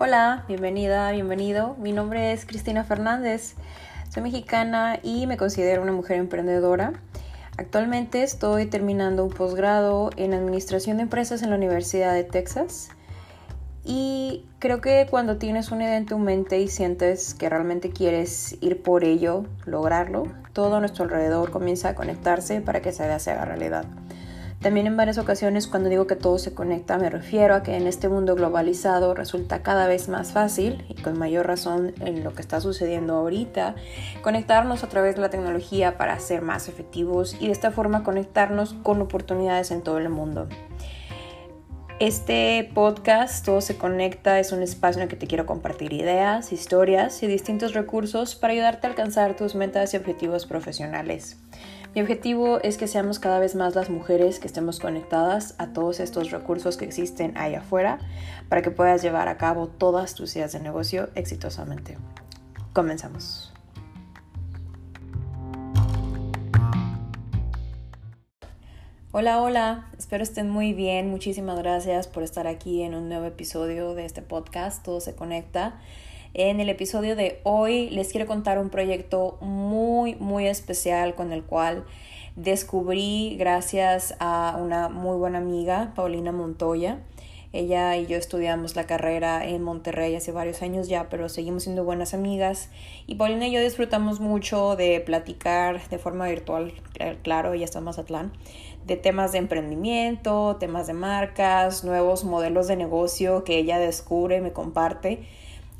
Hola, bienvenida, bienvenido. Mi nombre es Cristina Fernández. Soy mexicana y me considero una mujer emprendedora. Actualmente estoy terminando un posgrado en Administración de Empresas en la Universidad de Texas. Y creo que cuando tienes una idea en tu mente y sientes que realmente quieres ir por ello, lograrlo, todo a nuestro alrededor comienza a conectarse para que se haga realidad. También en varias ocasiones cuando digo que todo se conecta me refiero a que en este mundo globalizado resulta cada vez más fácil y con mayor razón en lo que está sucediendo ahorita conectarnos a través de la tecnología para ser más efectivos y de esta forma conectarnos con oportunidades en todo el mundo. Este podcast, Todo se conecta, es un espacio en el que te quiero compartir ideas, historias y distintos recursos para ayudarte a alcanzar tus metas y objetivos profesionales. Mi objetivo es que seamos cada vez más las mujeres que estemos conectadas a todos estos recursos que existen ahí afuera para que puedas llevar a cabo todas tus ideas de negocio exitosamente. Comenzamos. Hola, hola, espero estén muy bien. Muchísimas gracias por estar aquí en un nuevo episodio de este podcast, Todo se conecta. En el episodio de hoy les quiero contar un proyecto muy, muy especial con el cual descubrí gracias a una muy buena amiga, Paulina Montoya. Ella y yo estudiamos la carrera en Monterrey hace varios años ya, pero seguimos siendo buenas amigas. Y Paulina y yo disfrutamos mucho de platicar de forma virtual, claro, ella está en Mazatlán, de temas de emprendimiento, temas de marcas, nuevos modelos de negocio que ella descubre y me comparte.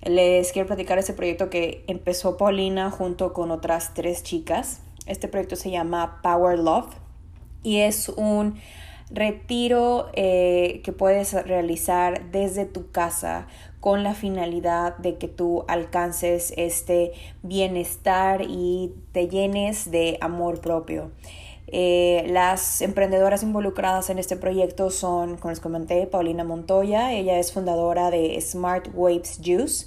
Les quiero platicar este proyecto que empezó Paulina junto con otras tres chicas. Este proyecto se llama Power Love y es un retiro eh, que puedes realizar desde tu casa con la finalidad de que tú alcances este bienestar y te llenes de amor propio. Eh, las emprendedoras involucradas en este proyecto son, como les comenté, Paulina Montoya. Ella es fundadora de Smart Waves Juice,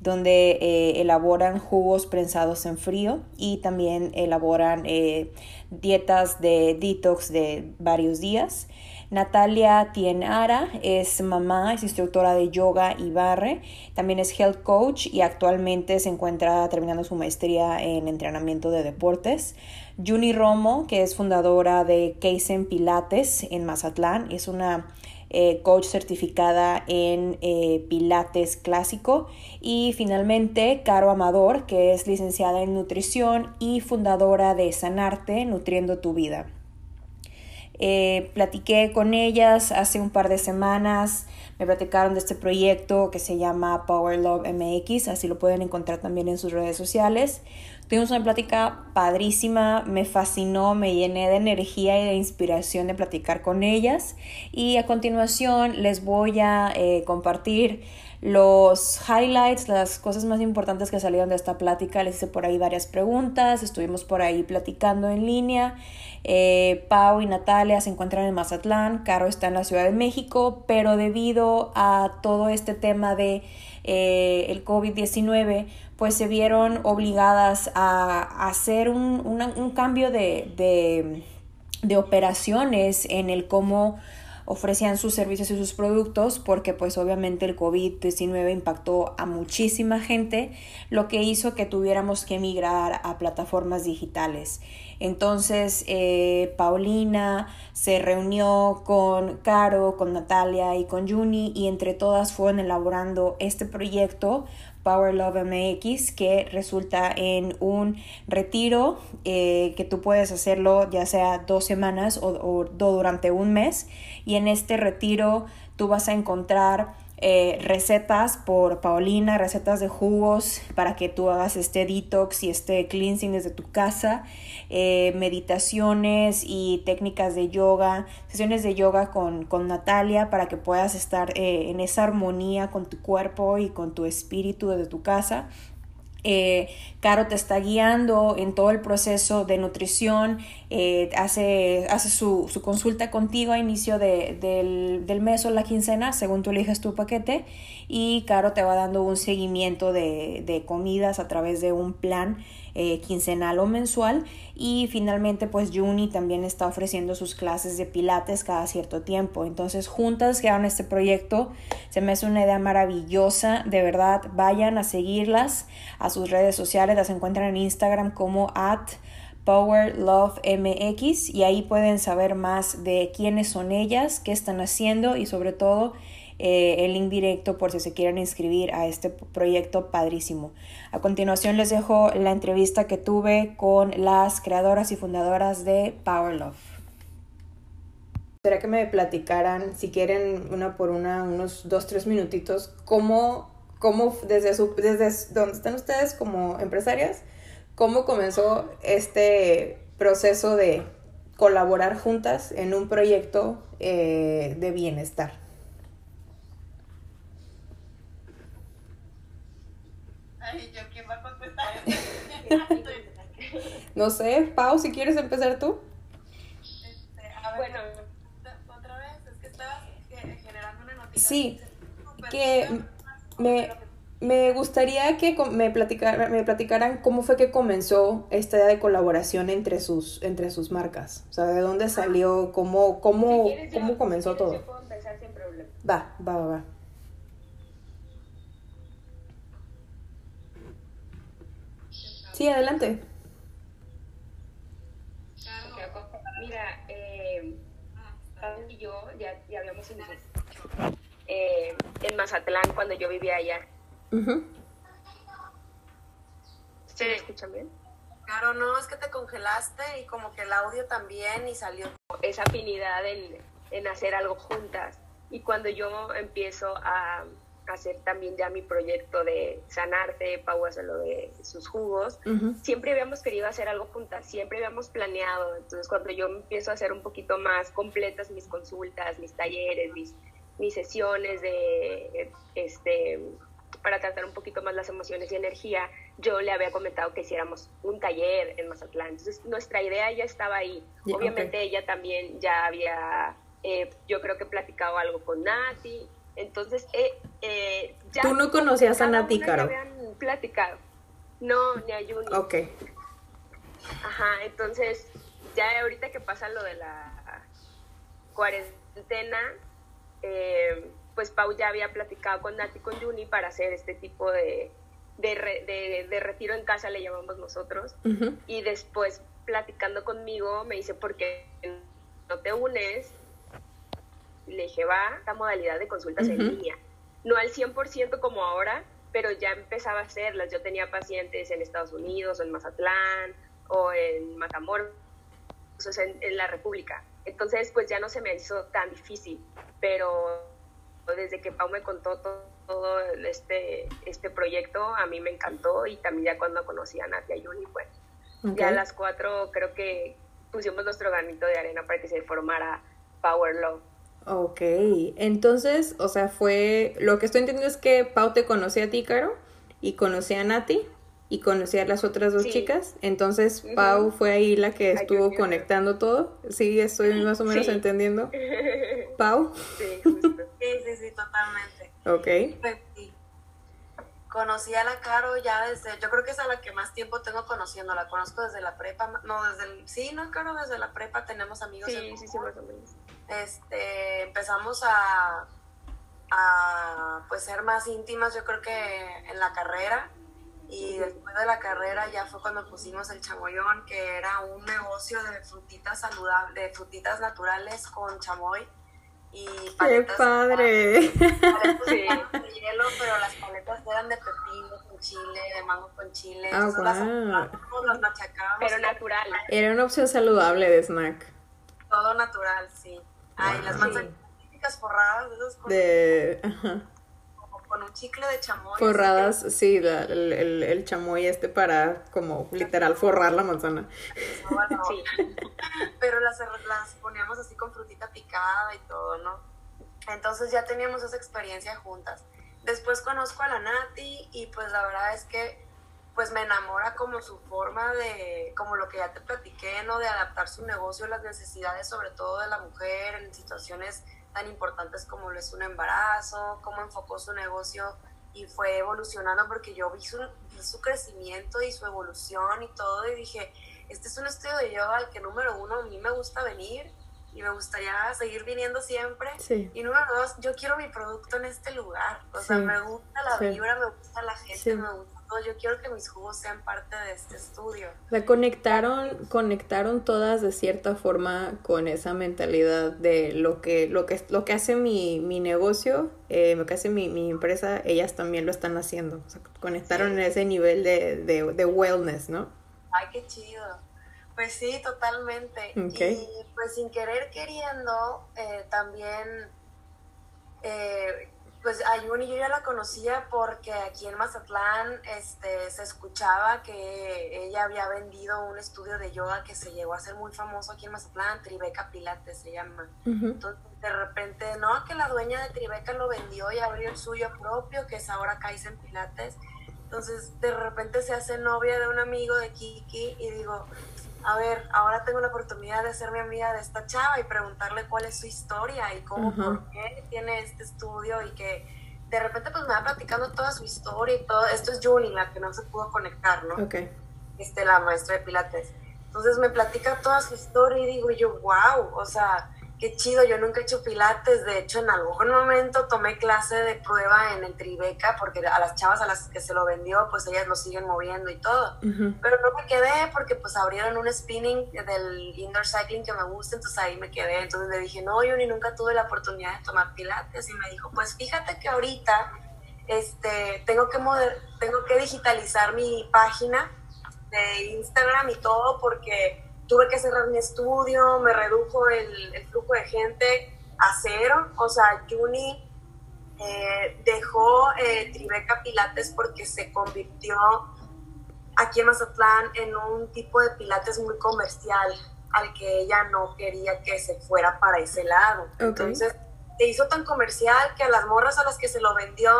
donde eh, elaboran jugos prensados en frío y también elaboran eh, dietas de detox de varios días. Natalia Tienara es mamá, es instructora de yoga y barre, también es health coach y actualmente se encuentra terminando su maestría en entrenamiento de deportes. Juni Romo, que es fundadora de Kaizen Pilates en Mazatlán, es una eh, coach certificada en eh, Pilates clásico. Y finalmente, Caro Amador, que es licenciada en nutrición y fundadora de Sanarte, Nutriendo tu Vida. Eh, platiqué con ellas hace un par de semanas, me platicaron de este proyecto que se llama Power Love MX, así lo pueden encontrar también en sus redes sociales. Tuvimos una plática padrísima, me fascinó, me llené de energía y de inspiración de platicar con ellas y a continuación les voy a eh, compartir los highlights, las cosas más importantes que salieron de esta plática. Les hice por ahí varias preguntas, estuvimos por ahí platicando en línea. Eh, Pau y Natalia se encuentran en Mazatlán, Caro está en la Ciudad de México, pero debido a todo este tema de eh, el COVID-19, pues se vieron obligadas a, hacer un, un cambio de, de, de operaciones en el cómo ofrecían sus servicios y sus productos porque pues obviamente el COVID-19 impactó a muchísima gente, lo que hizo que tuviéramos que migrar a plataformas digitales. Entonces eh, Paulina se reunió con Caro, con Natalia y con Juni y entre todas fueron elaborando este proyecto Power Love MX, que resulta en un retiro eh, que tú puedes hacerlo ya sea dos semanas o, o durante un mes. Y en este retiro tú vas a encontrar eh, recetas por Paulina, recetas de jugos para que tú hagas este detox y este cleansing desde tu casa, eh, meditaciones y técnicas de yoga, sesiones de yoga con, con Natalia para que puedas estar eh, en esa armonía con tu cuerpo y con tu espíritu desde tu casa. Eh, Caro te está guiando en todo el proceso de nutrición, eh, hace, hace su, consulta contigo a inicio del, mes o la quincena, según tú eliges tu paquete, y Caro te va dando un seguimiento de, comidas a través de un plan eh, quincenal o mensual. Y finalmente, pues Juni también está ofreciendo sus clases de pilates cada cierto tiempo. Entonces, juntas crearon este proyecto. Se me hace una idea maravillosa. De verdad, vayan a seguirlas a sus redes sociales. Las encuentran en Instagram como at Power Love MX y ahí pueden saber más de quiénes son ellas, qué están haciendo y sobre todo eh, el link directo por si se quieren inscribir a este proyecto padrísimo. A continuación les dejo la entrevista que tuve con las creadoras y fundadoras de Power Love. Será que me platicaran, si quieren, una por una, unos dos, tres minutitos, cómo, cómo desde, su, desde donde están ustedes como empresarias, cómo comenzó este proceso de colaborar juntas en un proyecto eh, de bienestar. Ay, ¿yo quién va a contestar? no sé, Pau, si quieres empezar tú. Este, a ver, bueno, otra vez, es que estabas generando una noticia. Sí, que me, me gustaría que me, platicar, me platicaran cómo fue que comenzó esta idea de colaboración entre sus, entre sus marcas. O sea, de dónde salió, cómo, cómo, cómo comenzó todo. Yo puedo empezar sin problema. Va, va, va, va. Sí, adelante. Mira, eh, y yo ya, ya habíamos iniciado eh, en Mazatlán cuando yo vivía allá ¿Se me escuchan bien? Claro, no, es que te congelaste y como que el audio también y salió. Esa afinidad en, hacer algo juntas. Y cuando yo empiezo a hacer también ya mi proyecto de sanarte, Pau hace lo de sus jugos, siempre habíamos querido hacer algo juntas, siempre habíamos planeado. Entonces cuando yo empiezo a hacer un poquito más completas mis consultas, mis talleres, mis, mis sesiones de este para tratar un poquito más las emociones y energía, yo le había comentado que hiciéramos un taller en Mazatlán. Entonces, nuestra idea ya estaba ahí. Obviamente ella también ya había, eh, yo creo que platicado algo con Nati. Entonces, eh, eh, ya... ¿Tú no conocías a Nati, Caro? habían platicado. No, ni a Juni. Ok. Ajá, entonces, ya ahorita que pasa lo de la cuarentena, eh, pues Pau ya había platicado con Nati con Juni para hacer este tipo de, de, retiro en casa, le llamamos nosotros. Y después, platicando conmigo, me dice, ¿por qué no te unes? Y le dije, va, esta modalidad de consultas en línea. No al 100% como ahora, pero ya empezaba a hacerlas. Yo tenía pacientes en Estados Unidos, o en Mazatlán, o en Matamoros, o sea, en, en la República. Entonces, pues ya no se me hizo tan difícil, pero desde que Pau me contó todo, este, este proyecto, a mí me encantó y también ya cuando conocí a Natia y Juni, pues ya a las cuatro creo que pusimos nuestro granito de arena para que se formara Power Love. Ok, entonces, o sea, fue, lo que estoy entendiendo es que Pau te conocía a ti, Caro, y conocía a Nati, y conocía a las otras dos chicas. Entonces, Pau fue ahí la que estuvo conectando todo. Sí, estoy más o menos entendiendo. Pau. Sí, justo. sí, sí, sí, totalmente. Ok. Pues, Conocí a la Caro ya desde, yo creo que es a la que más tiempo tengo conociendo, la conozco desde la prepa, no, desde el, sí, no, Caro, desde la prepa tenemos amigos sí, en sí, sí, más o menos. Este, empezamos a, a, pues, ser más íntimas, yo creo que en la carrera, y después de la carrera ya fue cuando pusimos el chamoyón, que era un negocio de frutitas saludables, de frutitas naturales con chamoy y paletas. ¡Qué padre! Paletas de hielo, pero las paletas eran de pepino con chile, de mango con chile. Ah, wow. las, las machacábamos. Pero natural. Era una opción saludable de snack. Todo natural, sí. Ay, las manzanas típicas forradas de esas cosas. De... Ajá con un chicle de chamoy. Forradas, sí, el, el, el, chamoy este para como literal forrar la manzana. sí. Pero las, las poníamos así con frutita picada y todo, ¿no? Entonces ya teníamos esa experiencia juntas. Después conozco a la Nati y pues la verdad es que pues me enamora como su forma de, como lo que ya te platiqué, ¿no? De adaptar su negocio a las necesidades sobre todo de la mujer en situaciones tan importantes como lo es un embarazo, cómo enfocó su negocio y fue evolucionando porque yo vi su, vi su crecimiento y su evolución y todo y dije, este es un estudio de yoga al que número uno a mí me gusta venir y me gustaría seguir viniendo siempre. Y número dos, yo quiero mi producto en este lugar. O sea, me gusta la vibra, me gusta la gente, me gusta todo. Yo quiero que mis jugos sean parte de este estudio. La conectaron, conectaron todas de cierta forma con esa mentalidad de lo que, lo que, lo que hace mi, mi negocio, eh, lo que hace mi, mi, empresa, ellas también lo están haciendo. O sea, conectaron en ese nivel de, de, de wellness, ¿no? Ay, qué chido. Pues sí, totalmente. Y pues sin querer queriendo, eh, también, eh, pues Ayuni yo ya la conocía porque aquí en Mazatlán este, se escuchaba que ella había vendido un estudio de yoga que se llegó a ser muy famoso aquí en Mazatlán, Tribeca Pilates se llama. Entonces de repente, no, que la dueña de Tribeca lo vendió y abrió el suyo propio, que es ahora Kaizen Pilates. Entonces, de repente se hace novia de un amigo de Kiki y digo, a ver, ahora tengo la oportunidad de ser mi amiga de esta chava y preguntarle cuál es su historia y cómo, por qué tiene este estudio y que de repente pues me va platicando toda su historia y todo. Esto es Julie, la que no se pudo conectar, ¿no? Ok. Este, la maestra de Pilates. Entonces me platica toda su historia y digo yo, wow, o sea, qué chido, yo nunca he hecho pilates, de hecho en algún momento tomé clase de prueba en el Tribeca porque a las chavas a las que se lo vendió pues ellas lo siguen moviendo y todo, pero no me quedé porque pues abrieron un spinning del indoor cycling que me gusta, entonces ahí me quedé, entonces le dije, no, yo ni nunca tuve la oportunidad de tomar pilates y me dijo, pues fíjate que ahorita este, tengo, que tengo que digitalizar mi página de Instagram y todo porque tuve que cerrar mi estudio, me redujo el, flujo de gente a cero, o sea, Juni eh, dejó eh, Tribeca Pilates porque se convirtió aquí en Mazatlán en un tipo de Pilates muy comercial al que ella no quería que se fuera para ese lado. Entonces, se hizo tan comercial que a las morras a las que se lo vendió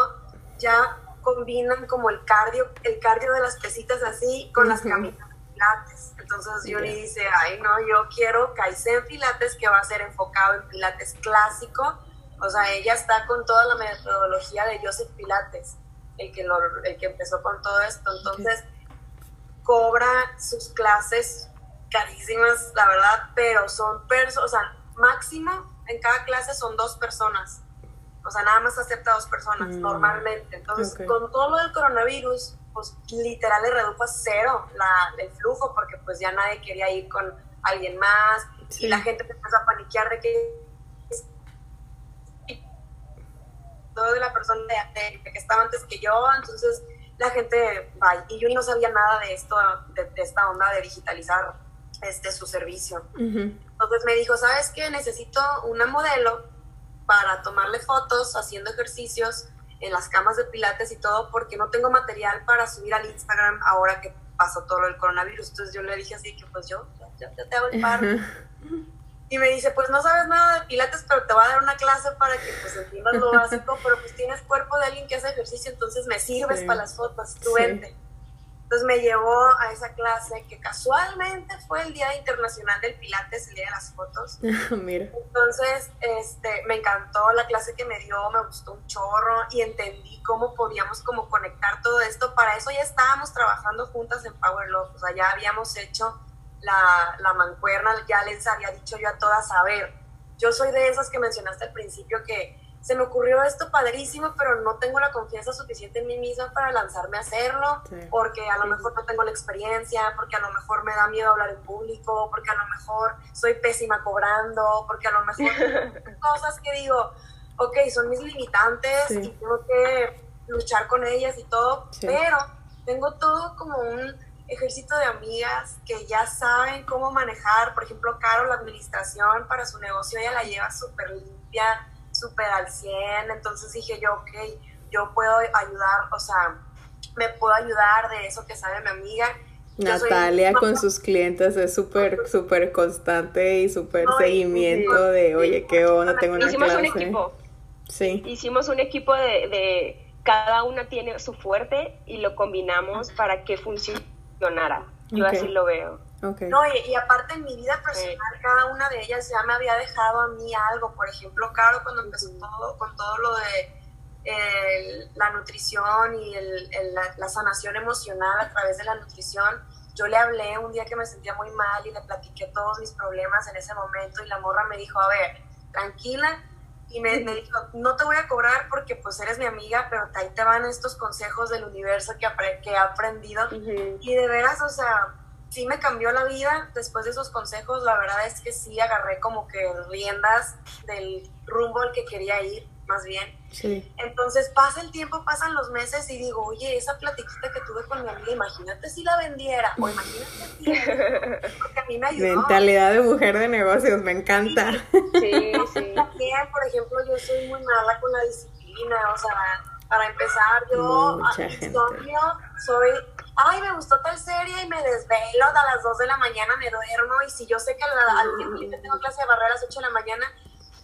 ya combinan como el cardio, el cardio de las pesitas así con las camitas Pilates. Entonces Yuri dice, ay no, yo quiero Kaizen Pilates que va a ser enfocado en Pilates clásico. O sea, ella está con toda la metodología de Joseph Pilates, el que, el que empezó con todo esto. Entonces, cobra sus clases carísimas, la verdad, pero son personas, o sea, máximo en cada clase son dos personas. O sea, nada más acepta dos personas mm. normalmente. Entonces, con todo lo del coronavirus, pues literal le redujo a cero la, el flujo porque pues ya nadie quería ir con alguien más y la gente empezó a paniquear de que todo de la persona de, que estaba antes que yo, entonces la gente va y yo no sabía nada de esto, de, esta onda de digitalizar este su servicio. Entonces me dijo, ¿sabes qué? Necesito una modelo para tomarle fotos haciendo ejercicios en las camas de pilates y todo porque no tengo material para subir al Instagram ahora que pasó todo el coronavirus. Entonces yo le dije así que pues yo, ya, te hago el paro. Y me dice, pues no sabes nada de pilates, pero te voy a dar una clase para que pues entiendas lo básico, pero pues tienes cuerpo de alguien que hace ejercicio, entonces me sirves para las fotos, tú entonces me llevó a esa clase que casualmente fue el Día Internacional del Pilates, el día de las fotos. Mira. Entonces, este, me encantó la clase que me dio, me gustó un chorro y entendí cómo podíamos como conectar todo esto. Para eso ya estábamos trabajando juntas en Power Love, o sea, ya habíamos hecho la, la mancuerna, ya les había dicho yo a todas, a ver, yo soy de esas que mencionaste al principio que se me ocurrió esto padrísimo, pero no tengo la confianza suficiente en mí misma para lanzarme a hacerlo, porque a lo mejor no tengo la experiencia, porque a lo mejor me da miedo hablar en público, porque a lo mejor soy pésima cobrando, porque a lo mejor cosas que digo, ok, son mis limitantes y tengo que luchar con ellas y todo, pero tengo todo como un ejército de amigas que ya saben cómo manejar, por ejemplo, Caro, la administración para su negocio, ella la lleva súper limpia, súper al 100, entonces dije yo, ok, yo puedo ayudar, o sea, me puedo ayudar de eso que sabe mi amiga. Natalia con sus clientes es súper, súper constante y súper seguimiento de, oye, qué onda, tengo una Hicimos un equipo. Sí. Hicimos un equipo de, de, cada una tiene su fuerte y lo combinamos para que funcionara. Yo así lo veo. No, y, aparte en mi vida personal, cada una de ellas ya me había dejado a mí algo. Por ejemplo, Caro, cuando empezó todo, con todo lo de la nutrición y la, sanación emocional a través de la nutrición. Yo le hablé un día que me sentía muy mal y le platiqué todos mis problemas en ese momento y la morra me dijo, a ver, tranquila, y me, dijo, no te voy a cobrar porque pues eres mi amiga, pero ahí te van estos consejos del universo que, que he aprendido. Y de veras, o sea, sí me cambió la vida después de esos consejos. La verdad es que sí agarré como que riendas del rumbo al que quería ir más bien. Sí. Entonces pasa el tiempo, pasan los meses y digo, oye, esa platiquita que tuve con mi amiga, imagínate si la vendiera, o imagínate si, porque a mí me ayudó. Mentalidad de mujer de negocios, me encanta. Sí, sí. También, por ejemplo, yo soy muy mala con la disciplina, o sea, para empezar, yo Mucha gente. soy, ay, me gustó tal serie y me desvelo a las 2 de la mañana, me duermo y si yo sé que al, al tengo clase de barrer a las 8 de la mañana,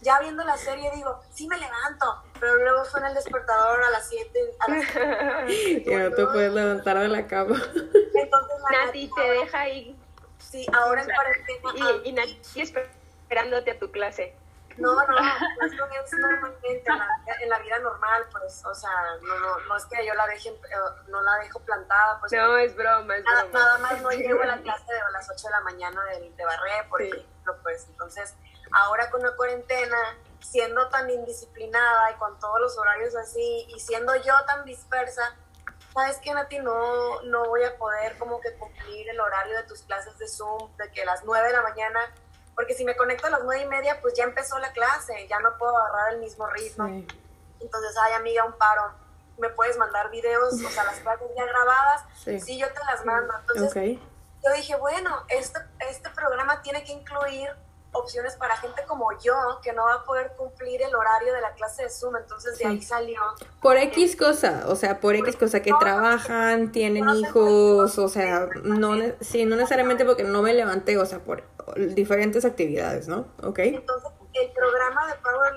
ya viendo la serie digo, sí me levanto, pero luego suena el despertador a las 7. y no te puedes levantar de la cama. Entonces, Nati te deja ahí. Sí, ahora en cuarentena. Y, y Nati esperándote a tu clase. No, no, no, es normalmente en la, vida normal, pues, o sea, no, no, no es que yo la deje, eh, no la dejo plantada, pues. No, es broma, es nada, broma. Nada más no llego a la clase de las 8 de la mañana de, de barré, por ejemplo, pues, entonces, ahora con la cuarentena, siendo tan indisciplinada y con todos los horarios así, y siendo yo tan dispersa, ¿sabes qué, Nati? No, no voy a poder como que cumplir el horario de tus clases de Zoom, de que a las 9 de la mañana, porque si me conecto a las 9 y media, pues ya empezó la clase, ya no puedo agarrar el mismo ritmo. Entonces, ay, amiga, un paro. Me puedes mandar videos, o sea, las clases ya grabadas. Sí, yo te las mando. Entonces, yo dije, bueno, este, este programa tiene que incluir opciones para gente como yo que no va a poder cumplir el horario de la clase de Zoom, entonces de ahí salió. Por X cosa, o sea, por X cosa que trabajan, tienen hijos, o sea, no, sí, no necesariamente porque no me levanté, o sea, por diferentes actividades, ¿no? Ok. Entonces, el programa de Power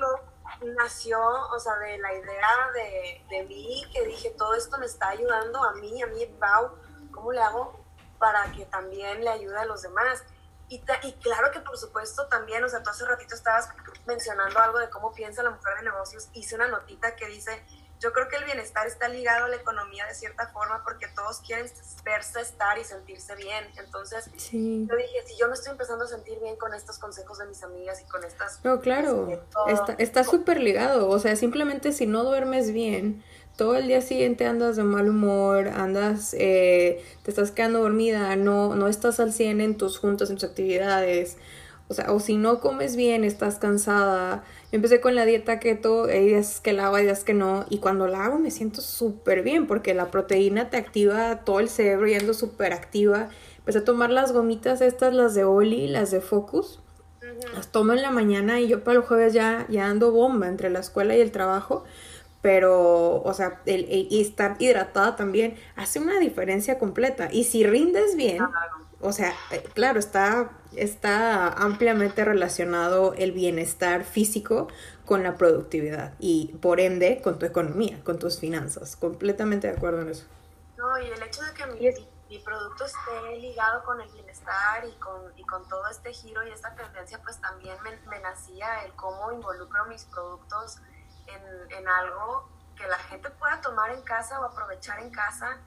nació, o sea, de la idea de, de mí, que dije, todo esto me está ayudando a mí, a mí, Pau, ¿cómo le hago para que también le ayude a los demás? Y, y, claro que por supuesto también, o sea, tú hace ratito estabas mencionando algo de cómo piensa la mujer de negocios, hice una notita que dice, yo creo que el bienestar está ligado a la economía de cierta forma porque todos quieren verse, estar y sentirse bien. Entonces, yo dije, si yo me estoy empezando a sentir bien con estos consejos de mis amigas y con estas... No, claro, está súper ligado, o sea, simplemente si no duermes bien, todo el día siguiente andas de mal humor, andas, eh, te estás quedando dormida, no, no estás al 100 en tus juntas, en tus actividades, o sea, o si no comes bien, estás cansada. Yo empecé con la dieta keto, hay días que la hago, hay días que no, y cuando la hago me siento súper bien, porque la proteína te activa todo el cerebro y ando súper activa. Empecé a tomar las gomitas estas, las de Oli, las de Focus. Las tomo en la mañana y yo para el jueves ya, ya ando bomba entre la escuela y el trabajo pero, o sea, el, y estar hidratada también hace una diferencia completa. Y si rindes bien, o sea, eh, claro, está, está ampliamente relacionado el bienestar físico con la productividad y por ende con tu economía, con tus finanzas. Completamente de acuerdo en eso. No, y el hecho de que mi, mi producto esté ligado con el bienestar y con, y con todo este giro y esta tendencia, pues también me, me nacía el cómo involucro mis productos en, algo que la gente pueda tomar en casa o aprovechar en casa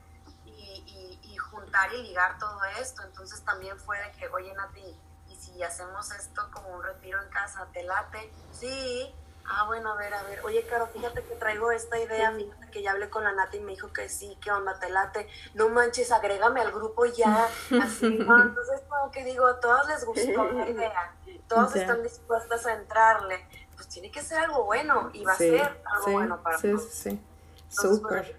y, y, juntar y ligar todo esto. Entonces también fue de que, oye Nati, ¿y si hacemos esto como un retiro en casa? ¿Te late? Sí. Ah, bueno, a ver, a ver. Oye, Caro, fíjate que traigo esta idea. Fíjate que ya hablé con la Nati y me dijo que sí, ¿qué onda? ¿Te late? No manches, agrégame al grupo ya. Así, Entonces, como que digo, a todos les gustó la idea. Todos están dispuestas a entrarle tiene que ser algo bueno y va a ser algo bueno para sí, todos. Sí, sí, Súper.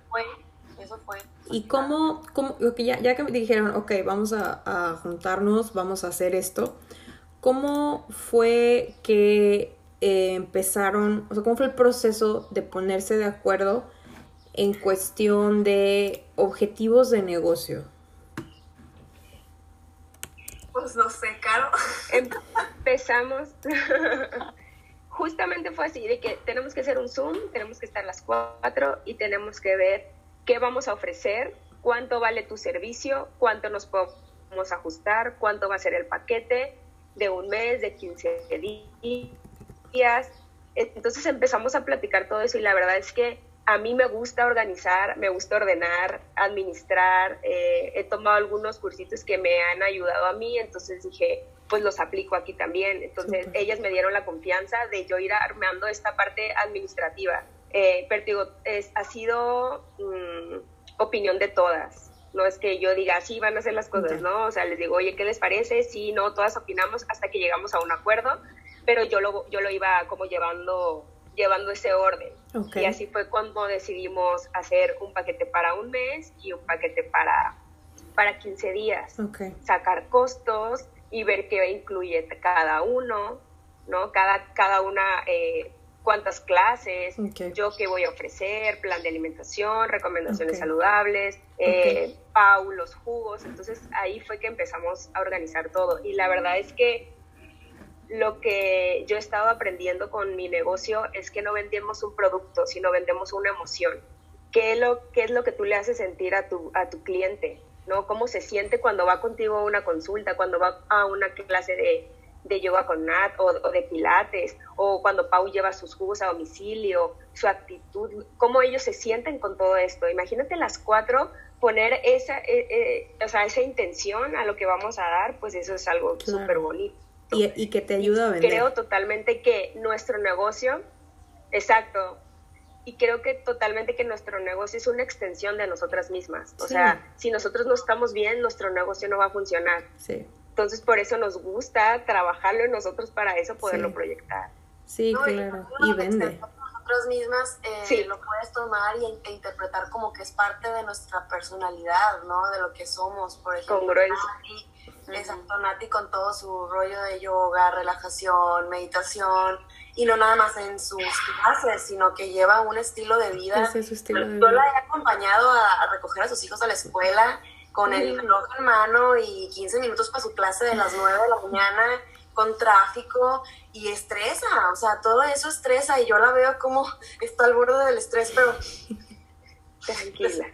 eso fue. ¿Y cómo, cómo ya, ya que me dijeron, ok, vamos a, juntarnos, vamos a hacer esto, ¿cómo fue que eh, empezaron, o sea, cómo fue el proceso de ponerse de acuerdo en cuestión de objetivos de negocio? Pues no sé, Caro. Empezamos justamente fue así, de que tenemos que hacer un Zoom, tenemos que estar las cuatro y tenemos que ver qué vamos a ofrecer, cuánto vale tu servicio, cuánto nos podemos ajustar, cuánto va a ser el paquete de un mes, de 15 días. Entonces empezamos a platicar todo eso y la verdad es que a mí me gusta organizar, me gusta ordenar, administrar, eh, he tomado algunos cursitos que me han ayudado a mí, entonces dije, pues los aplico aquí también. Entonces ellas me dieron la confianza de yo ir armando esta parte administrativa. Eh, pero digo, es, ha sido mm, opinión de todas. No es que yo diga, sí, van a hacer las cosas, ¿no? O sea, les digo, oye, ¿qué les parece? Sí, no, todas opinamos hasta que llegamos a un acuerdo, pero yo lo, yo lo iba como llevando, llevando ese orden. Y así fue cuando decidimos hacer un paquete para un mes y un paquete para, para 15 días. Sacar costos, y ver qué incluye cada uno, ¿no? Cada, cada una, eh, cuántas clases, yo qué voy a ofrecer, plan de alimentación, recomendaciones saludables, eh, Pau, los jugos. Entonces ahí fue que empezamos a organizar todo. Y la verdad es que lo que yo he estado aprendiendo con mi negocio es que no vendemos un producto, sino vendemos una emoción. ¿Qué es lo, qué es lo que tú le haces sentir a tu, a tu cliente? ¿no? Cómo se siente cuando va contigo a una consulta, cuando va a una clase de, de yoga con Nat o, de pilates, o cuando Pau lleva sus jugos a domicilio, su actitud, cómo ellos se sienten con todo esto. Imagínate las cuatro poner esa, eh, eh, o sea, esa intención a lo que vamos a dar, pues eso es algo súper bonito. Y, y, que te ayuda a vender. Creo totalmente que nuestro negocio, exacto, y creo que totalmente que nuestro negocio es una extensión de nosotras mismas. O sea, si nosotros no estamos bien, nuestro negocio no va a funcionar. Sí. Entonces, por eso nos gusta trabajarlo en nosotros para eso poderlo proyectar. Sí, claro. Y, vende. Nosotras mismas eh, lo puedes tomar y, e interpretar como que es parte de nuestra personalidad, ¿no? De lo que somos, por ejemplo. Congruencia. Exacto, Nati con todo su rollo de yoga, relajación, meditación, y no nada más en sus clases, sino que lleva un estilo de vida. Yo la he acompañado a, recoger a sus hijos a la escuela con el reloj en mano y 15 minutos para su clase de las 9 de la mañana con tráfico y estresa, o sea, todo eso estresa y yo la veo como está al borde del estrés, pero tranquila.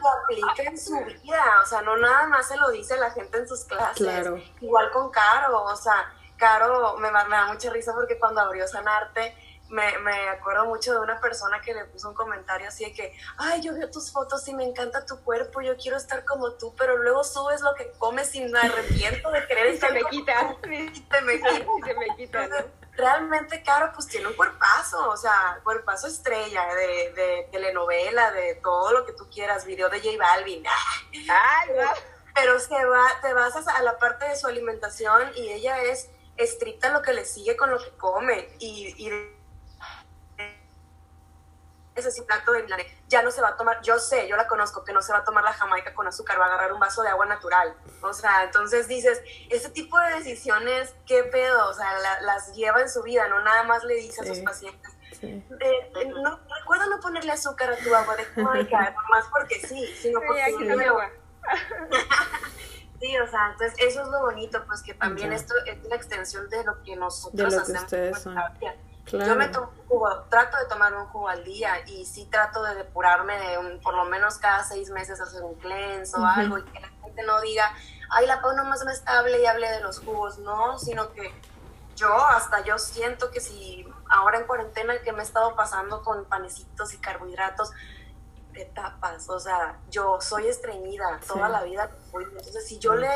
Lo aplica en su vida, o sea, no nada más se lo dice la gente en sus clases. Igual con Caro, o sea, Caro me, me, da mucha risa porque cuando abrió Sanarte, me, me, acuerdo mucho de una persona que le puso un comentario así de que, ay, yo veo tus fotos y me encanta tu cuerpo, yo quiero estar como tú, pero luego subes lo que comes y me arrepiento de querer estar se me quita. Y se me quita. se me quita, Realmente, Caro, pues tiene un cuerpazo, o sea, cuerpazo estrella de, de telenovela, de todo lo que tú quieras, video de J Balvin. Ay, Pero se va, te vas a la parte de su alimentación y ella es estricta lo que le sigue con lo que come y, y ese plato de ya no se va a tomar, yo sé, yo la conozco, que no se va a tomar la jamaica con azúcar, va a agarrar un vaso de agua natural. O sea, entonces dices, ese tipo de decisiones, ¿qué pedo? O sea, las lleva en su vida, no nada más le dice a sus pacientes. Eh, eh, no, recuerda no ponerle azúcar a tu agua de jamaica, no más porque sí, sino porque sí, agua. Sí, o sea, entonces eso es lo bonito, pues que también esto es una extensión de lo que nosotros hacemos. Yo me tomo un jugo, trato de tomar un jugo al día y sí trato de depurarme de un, por lo menos cada seis meses hacer un cleanse o algo y que la gente no diga, ay, la Pau nomás me está hable y hable de los jugos, no, sino que yo hasta yo siento que si ahora en cuarentena que me he estado pasando con panecitos y carbohidratos, etapas, o sea, yo soy estreñida toda la vida, entonces si yo le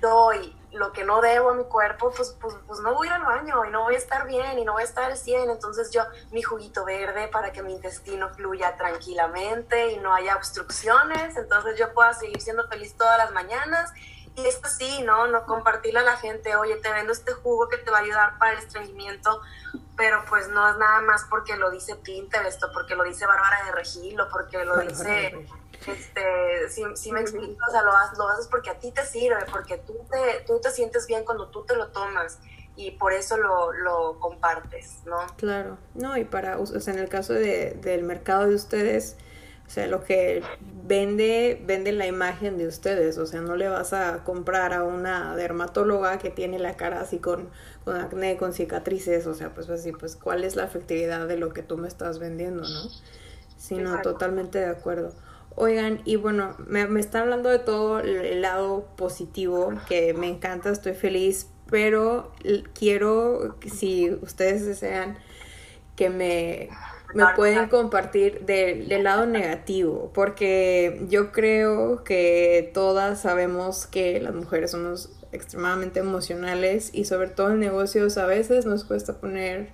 doy lo que no debo a mi cuerpo, pues, pues, pues, no voy a ir al baño y no voy a estar bien y no voy a estar al 100, entonces yo mi juguito verde para que mi intestino fluya tranquilamente y no haya obstrucciones, entonces yo pueda seguir siendo feliz todas las mañanas. Y esto sí, ¿no? No compartirle a la gente, oye, te vendo este jugo que te va a ayudar para el estreñimiento, pero pues no es nada más porque lo dice Pinterest o porque lo dice Bárbara de Regil o porque lo dice, este, si, me explico, o sea, lo, lo haces porque a ti te sirve, porque tú te, tú te sientes bien cuando tú te lo tomas y por eso lo, lo compartes, ¿no? Claro, no, y para, o sea, en el caso de, del mercado de ustedes, o sea, lo que vende, vende la imagen de ustedes. O sea, no le vas a comprar a una dermatóloga que tiene la cara así con, con acné, con cicatrices. O sea, pues así, pues, ¿cuál es la efectividad de lo que tú me estás vendiendo, no? Sino totalmente de acuerdo. Oigan, y bueno, me, me están hablando de todo el lado positivo, que me encanta, estoy feliz, pero quiero, si ustedes desean, que me me pueden compartir del, del lado negativo, porque yo creo que todas sabemos que las mujeres somos extremadamente emocionales y sobre todo en negocios a veces nos cuesta poner,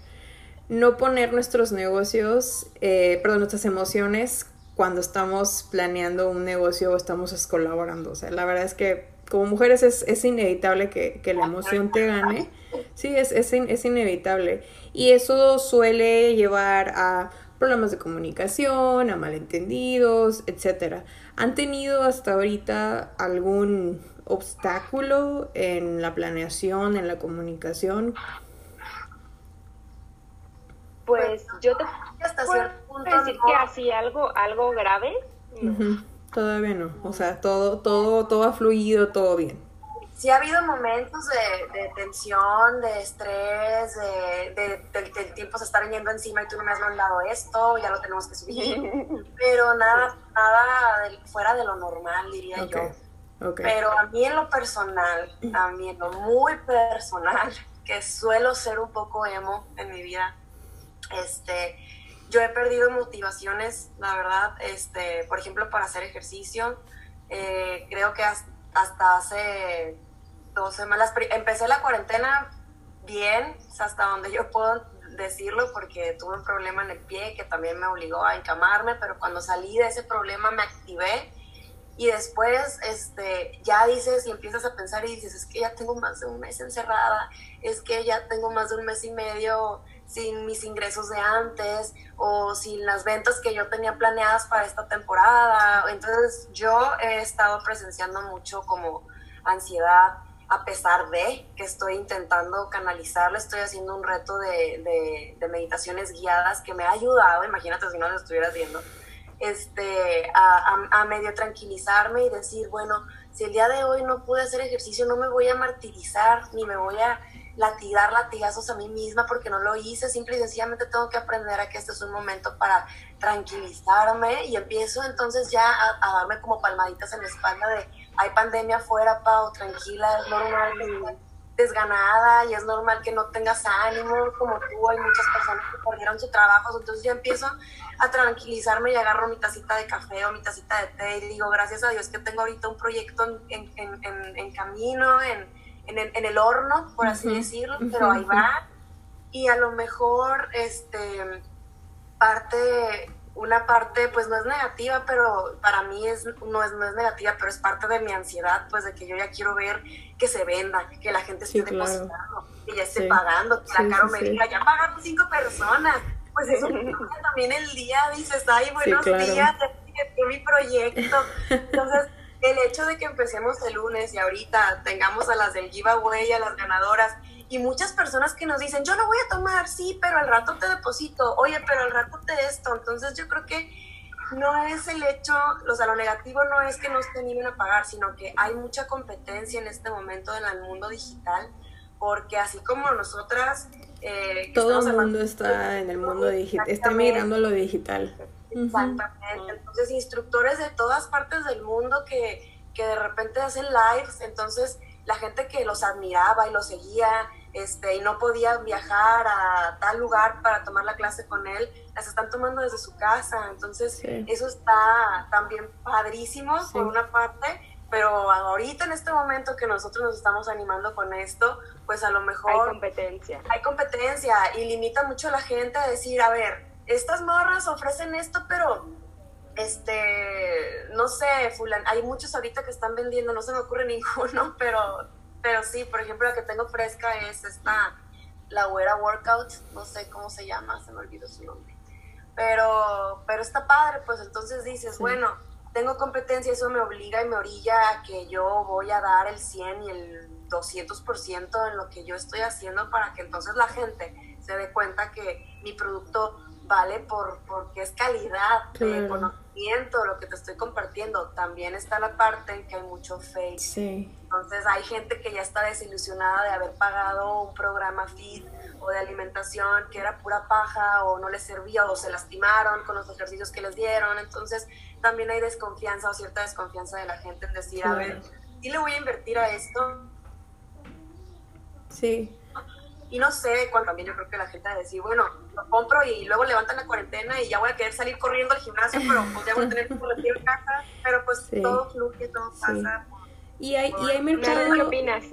no poner nuestros negocios, eh, perdón, nuestras emociones cuando estamos planeando un negocio o estamos colaborando. O sea, la verdad es que como mujeres es, es inevitable que, que, la emoción te gane. Sí, es, es, es inevitable. Y eso suele llevar a problemas de comunicación, a malentendidos, etcétera. ¿Han tenido hasta ahorita algún obstáculo en la planeación, en la comunicación? Pues yo te hasta puedo punto decir que así algo algo grave. Todavía no, o sea, todo todo todo ha fluido, todo bien sí ha habido momentos de, tensión, de estrés, de, del tiempo se está viniendo encima y tú no me has mandado esto, ya lo tenemos que subir, pero nada, nada fuera de lo normal, diría yo. Pero a mí en lo personal, a mí en lo muy personal, que suelo ser un poco emo en mi vida, este, yo he perdido motivaciones, la verdad, este, por ejemplo, para hacer ejercicio. Eh, creo que hasta hace dos semanas. Empecé la cuarentena bien, hasta donde yo puedo decirlo, porque tuve un problema en el pie que también me obligó a encamarme, pero cuando salí de ese problema me activé y después este, ya dices y empiezas a pensar y dices, es que ya tengo más de un mes encerrada, es que ya tengo más de un mes y medio sin mis ingresos de antes o sin las ventas que yo tenía planeadas para esta temporada. Entonces yo he estado presenciando mucho como ansiedad, a pesar de que estoy intentando canalizarlo, estoy haciendo un reto de, meditaciones guiadas que me ha ayudado, imagínate si no lo estuvieras viendo, este, a, medio tranquilizarme y decir, bueno, si el día de hoy no pude hacer ejercicio, no me voy a martirizar, ni me voy a latigar latigazos a mí misma porque no lo hice, simple y sencillamente tengo que aprender a que este es un momento para tranquilizarme y empiezo entonces ya a darme como palmaditas en la espalda de hay pandemia afuera, Pau, tranquila, es normal que desganada y es normal que no tengas ánimo como tú, hay muchas personas que perdieron su trabajo, entonces yo empiezo a tranquilizarme y agarro mi tacita de café o mi tacita de té y digo, gracias a Dios que tengo ahorita un proyecto en, en, en, en camino, en, en, el horno, por así decirlo, pero ahí va. Y a lo mejor, este, parte una parte pues no es negativa, pero para mí es, no, es, no es negativa, pero es parte de mi ansiedad, pues de que yo ya quiero ver que se venda, que la gente esté depositando, que ya esté pagando, que la Caro me diga, ya pagaron cinco personas. Pues eso también el día dices, ay, buenos días, ya mi proyecto. Entonces, el hecho de que empecemos el lunes y ahorita tengamos a las del giveaway, a las ganadoras, y muchas personas que nos dicen, yo lo voy a tomar, sí, pero al rato te deposito, oye, pero al rato te esto. Entonces yo creo que no es el hecho, o sea, lo negativo no es que no se animen a pagar, sino que hay mucha competencia en este momento en el mundo digital, porque así como nosotras... Eh, Todo el mundo está en el mundo digital, está migrando a lo digital. Exactamente. Entonces, instructores de todas partes del mundo que, que de repente hacen lives, entonces la gente que los admiraba y los seguía este, y no podía viajar a tal lugar para tomar la clase con él, las están tomando desde su casa. Entonces, eso está también padrísimo por una parte, pero ahorita en este momento que nosotros nos estamos animando con esto, pues a lo mejor... Hay competencia. Hay competencia y limita mucho a la gente a decir, a ver, estas morras ofrecen esto, pero este, no sé, fulan, hay muchos ahorita que están vendiendo, no se me ocurre ninguno, pero pero sí, por ejemplo, la que tengo fresca es esta, la Güera Workout, no sé cómo se llama, se me olvidó su nombre. Pero, pero está padre, pues entonces dices, bueno, tengo competencia, eso me obliga y me orilla a que yo voy a dar el 100 y el 200% en lo que yo estoy haciendo para que entonces la gente se dé cuenta que mi producto vale por porque es calidad de conocimiento lo que te estoy compartiendo. También está la parte en que hay mucho fake. Sí. entonces hay gente que ya está desilusionada de haber pagado un programa fit o de alimentación que era pura paja o no les servía o se lastimaron con los ejercicios que les dieron. Entonces también hay desconfianza o cierta desconfianza de la gente en decir a ver ¿y le voy a invertir a esto sí Y no sé, cuando también yo creo que la gente va a decir, bueno, lo compro y luego levantan la cuarentena y ya voy a querer salir corriendo al gimnasio, pero pues ya voy a tener que corregir en casa, pero pues todo fluye, todo pasa. Y hay, y hay mercado. ¿Qué opinas?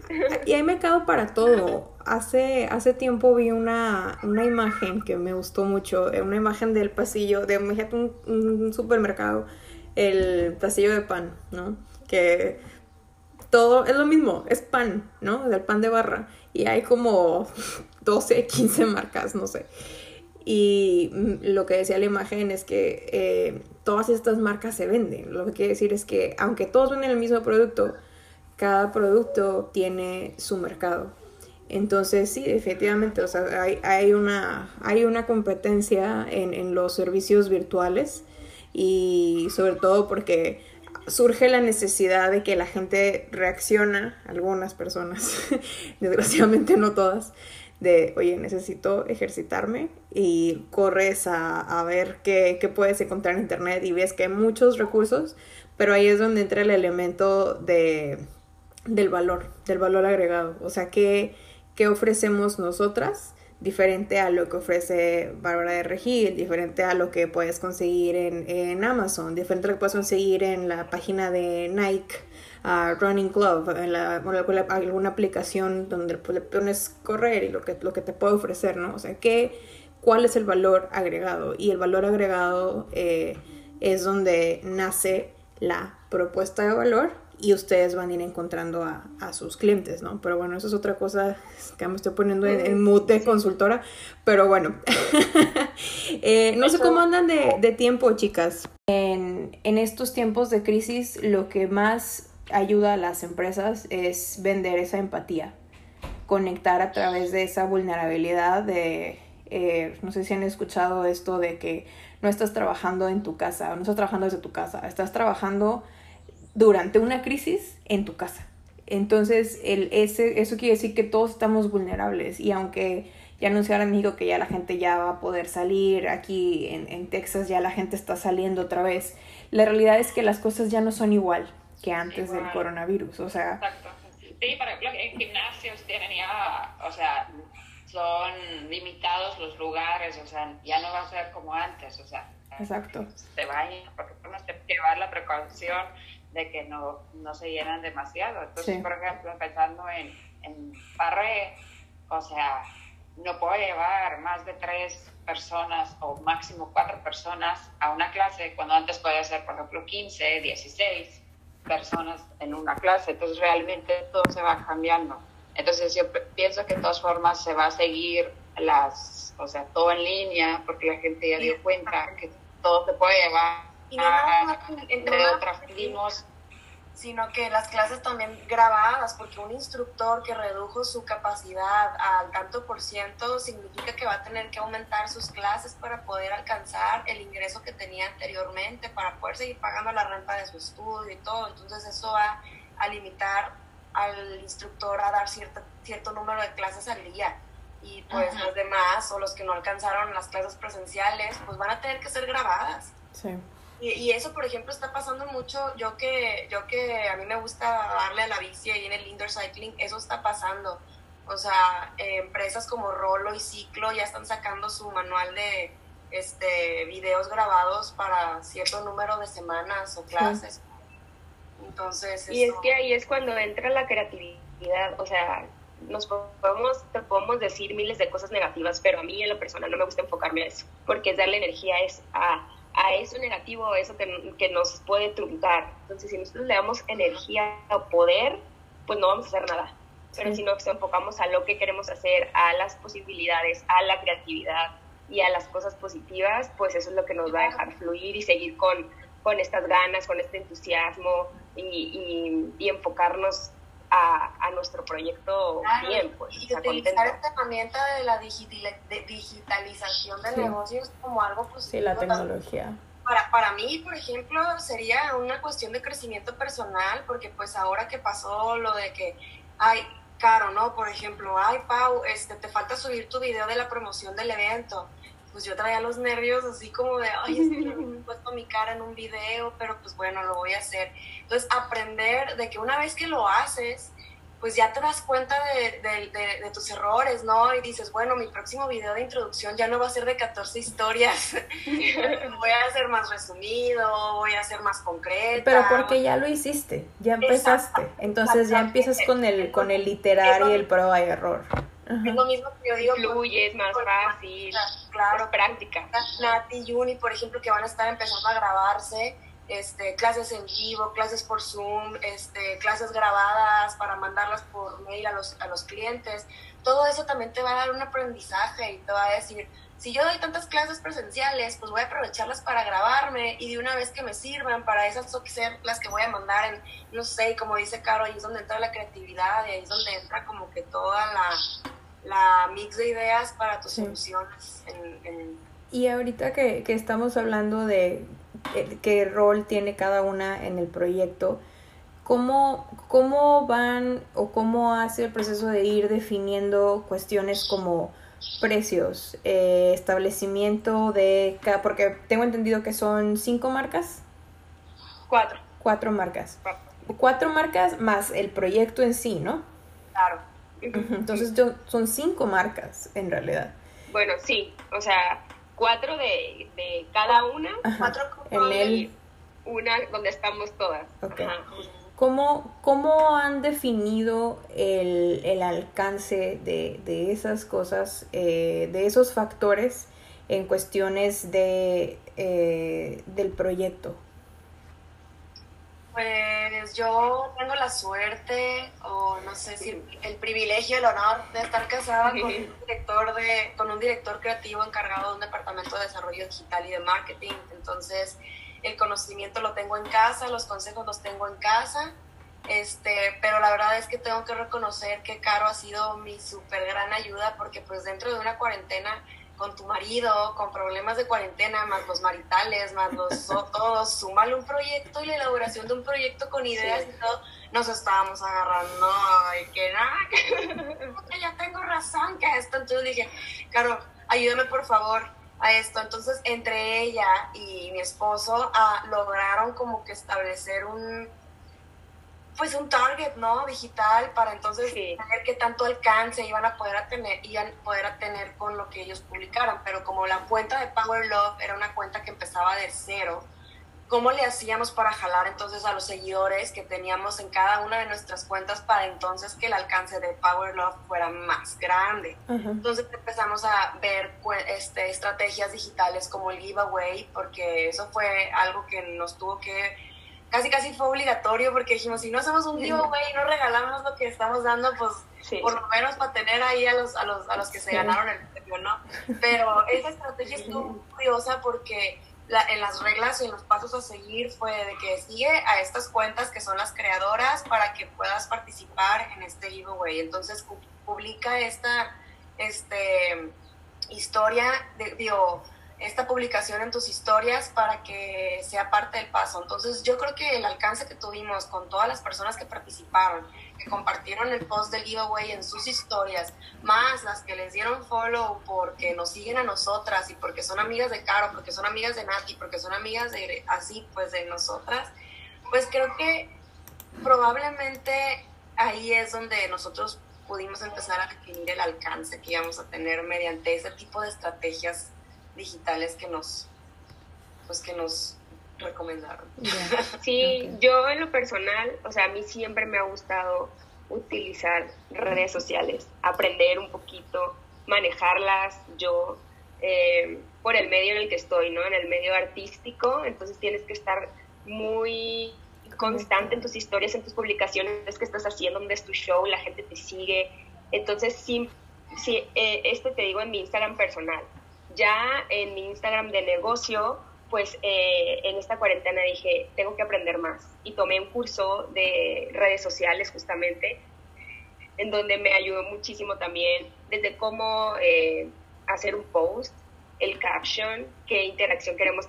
Y hay mercado para todo. Hace, hace tiempo vi una, una imagen que me gustó mucho, una imagen del pasillo, de un, un supermercado, el pasillo de pan, ¿no? Que todo es lo mismo, es pan, ¿no? Del pan de barra. Y hay como 12, 15 marcas, no sé. Y mm, lo que decía la imagen es que eh, todas estas marcas se venden. Lo que quiere decir es que aunque todos venden el mismo producto, cada producto tiene su mercado. Entonces, sí, efectivamente, o sea, hay, una, hay una competencia en, en, los servicios virtuales y sobre todo porque surge la necesidad de que la gente reacciona, algunas personas, desgraciadamente no todas, de, oye, necesito ejercitarme y corres a, a ver qué, qué, puedes encontrar en internet y ves que hay muchos recursos, pero ahí es donde entra el elemento de del valor, del valor agregado. O sea, ¿qué, qué ofrecemos nosotras? Diferente a lo que ofrece Bárbara de Regil, diferente a lo que puedes conseguir en, en, Amazon, diferente a lo que puedes conseguir en la página de Nike, uh, Running Club, en la, alguna aplicación donde le pones correr y lo que, lo que te puede ofrecer, ¿no? O sea, ¿qué, ¿cuál es el valor agregado? Y el valor agregado eh, es donde nace la propuesta de valor y ustedes van a ir encontrando a, a, sus clientes, ¿no? Pero bueno, eso es otra cosa que me estoy poniendo en, mute consultora, pero bueno, eh, no sé cómo andan de, de tiempo, chicas. En, en, estos tiempos de crisis, lo que más ayuda a las empresas es vender esa empatía, conectar a través de esa vulnerabilidad de, eh, no sé si han escuchado esto de que no estás trabajando en tu casa, no estás trabajando desde tu casa, estás trabajando durante una crisis en tu casa. Entonces, el, ese, eso quiere decir que todos estamos vulnerables y aunque ya anunciaron en que ya la gente ya va a poder salir, aquí en, en, Texas ya la gente está saliendo otra vez, la realidad es que las cosas ya no son igual que antes del coronavirus, o sea... Exacto. Sí, por ejemplo, en gimnasios tienen ya, o sea, son limitados los lugares, o sea, ya no va a ser como antes, o sea... Exacto. Se vayan, porque tenemos que llevar la precaución de que no, no se llenan demasiado. Entonces, por ejemplo, empezando en, en Parre, o sea, no puedo llevar más de tres personas o máximo cuatro personas a una clase, cuando antes podía ser, por ejemplo, 15, 16 personas en una clase. Entonces, realmente todo se va cambiando. Entonces, yo pienso que de todas formas se va a seguir las, o sea, todo en línea, porque la gente ya dio cuenta que todo se puede llevar y no nada más entre otras primos sino que las clases también grabadas, porque un instructor que redujo su capacidad al tanto por ciento significa que va a tener que aumentar sus clases para poder alcanzar el ingreso que tenía anteriormente, para poder seguir pagando la renta de su estudio y todo. Entonces eso va a limitar al instructor a dar cierto, cierto número de clases al día. Y pues los demás o los que no alcanzaron las clases presenciales, pues van a tener que ser grabadas. Sí. Y, eso, por ejemplo, está pasando mucho. Yo que, yo que a mí me gusta darle a la bici ahí en el indoor cycling, eso está pasando. O sea, eh, empresas como Rolo y Ciclo ya están sacando su manual de este videos grabados para cierto número de semanas o clases. Entonces, y es que ahí es cuando entra la creatividad, o sea, nos podemos, podemos decir miles de cosas negativas, pero a mí en la persona no me gusta enfocarme a eso, porque es darle energía es a a eso negativo, a eso que, que, nos puede truncar. Entonces, si nosotros le damos energía o poder, pues no vamos a hacer nada. Pero si nos enfocamos a lo que queremos hacer, a las posibilidades, a la creatividad y a las cosas positivas, pues eso es lo que nos va a dejar fluir y seguir con, con estas ganas, con este entusiasmo y, y, y enfocarnos a, a nuestro proyecto bien. Pues, y utilizar esta herramienta de la de digitalización de negocios como algo positivo. Sí, la tecnología. Para, para mí, por ejemplo, sería una cuestión de crecimiento personal, porque pues ahora que pasó lo de que, ay, caro, ¿no? Por ejemplo, ay, Pau, este, te falta subir tu video de la promoción del evento pues yo traía los nervios así como de, ay, es que no he puesto mi cara en un video, pero pues bueno, lo voy a hacer. Entonces, aprender de que una vez que lo haces, pues ya te das cuenta de, de, tus errores, ¿no? Y dices, bueno, mi próximo video de introducción ya no va a ser de 14 historias, voy a hacer más resumido, voy a ser más concreto. Pero porque ya lo hiciste, ya empezaste, entonces ya empiezas con el, con el literal y el prueba y error. Es lo mismo que yo digo. Fluye, es más fácil, claro, práctica. Nati y Juni, por ejemplo, que van a estar empezando a grabarse, este, clases en vivo, clases por Zoom, este, clases grabadas para mandarlas por mail a los, a los clientes. Todo eso también te va a dar un aprendizaje y te va a decir, si yo doy tantas clases presenciales, pues voy a aprovecharlas para grabarme y de una vez que me sirvan para esas ser las que voy a mandar en, no sé, como dice Caro, ahí es donde entra la creatividad y ahí es donde entra como que toda la, la mix de ideas para tus soluciones. Y ahorita que, que estamos hablando de qué rol tiene cada una en el proyecto, ¿cómo, cómo van o cómo hace el proceso de ir definiendo cuestiones como precios, eh, establecimiento de cada, porque tengo entendido que son cinco marcas. Cuatro. Cuatro marcas. Cuatro, marcas más el proyecto en sí, ¿no? Claro. Entonces son cinco marcas en realidad. Bueno, sí, o sea, cuatro de, de cada una, cuatro en el... una donde estamos todas. ¿Cómo, ¿Cómo, han definido el, el alcance de, de, esas cosas, eh, de esos factores en cuestiones de, eh, del proyecto? Pues yo tengo la suerte, o no sé si el privilegio, el honor de estar casada con un director de, con un director creativo encargado de un departamento de desarrollo digital y de marketing. Entonces, el conocimiento lo tengo en casa, los consejos los tengo en casa. Este, pero la verdad es que tengo que reconocer que Caro ha sido mi súper gran ayuda porque pues dentro de una cuarentena con tu marido, con problemas de cuarentena, más los maritales, más los todos, súmale un proyecto y la elaboración de un proyecto con ideas y todo, nos estábamos agarrando, y que nada, que ya tengo razón, que esto, entonces dije, Caro, ayúdame por favor a esto, entonces entre ella y mi esposo ah, lograron como que establecer un, pues un target, ¿no? Digital para entonces saber qué tanto alcance iban a poder tener, iban a poder tener con lo que ellos publicaran. Pero como la cuenta de Power Love era una cuenta que empezaba de cero, ¿cómo le hacíamos para jalar entonces a los seguidores que teníamos en cada una de nuestras cuentas para entonces que el alcance de Power Love fuera más grande? Entonces empezamos a ver este, estrategias digitales como el giveaway, porque eso fue algo que nos tuvo que casi casi fue obligatorio porque dijimos, si no hacemos un giveaway y no regalamos lo que estamos dando, pues por lo menos para tener ahí a los, a los, a los que se ganaron el premio, ¿no? Pero esa estrategia estuvo muy curiosa porque la, en las reglas y en los pasos a seguir fue de que sigue a estas cuentas que son las creadoras para que puedas participar en este giveaway. Entonces publica esta este, historia, de, digo, esta publicación en tus historias para que sea parte del paso. Entonces yo creo que el alcance que tuvimos con todas las personas que participaron, que compartieron el post del giveaway en sus historias, más las que les dieron follow porque nos siguen a nosotras y porque son amigas de Caro, porque son amigas de Nati, porque son amigas de así pues de nosotras, pues creo que probablemente ahí es donde nosotros pudimos empezar a definir el alcance que íbamos a tener mediante ese tipo de estrategias digitales que nos, pues que nos recomendaron. Sí, yo en lo personal, o sea, a mí siempre me ha gustado utilizar redes sociales, aprender un poquito, manejarlas yo eh, por el medio en el que estoy, ¿no? En el medio artístico, entonces tienes que estar muy constante en tus historias, en tus publicaciones que estás haciendo, donde es tu show, la gente te sigue. Entonces, sí, sí eh, esto te digo en mi Instagram personal ya en mi Instagram de negocio, pues eh, en esta cuarentena dije, tengo que aprender más. Y tomé un curso de redes sociales justamente, en donde me ayudó muchísimo también desde cómo eh, hacer un post, el caption, qué interacción queremos,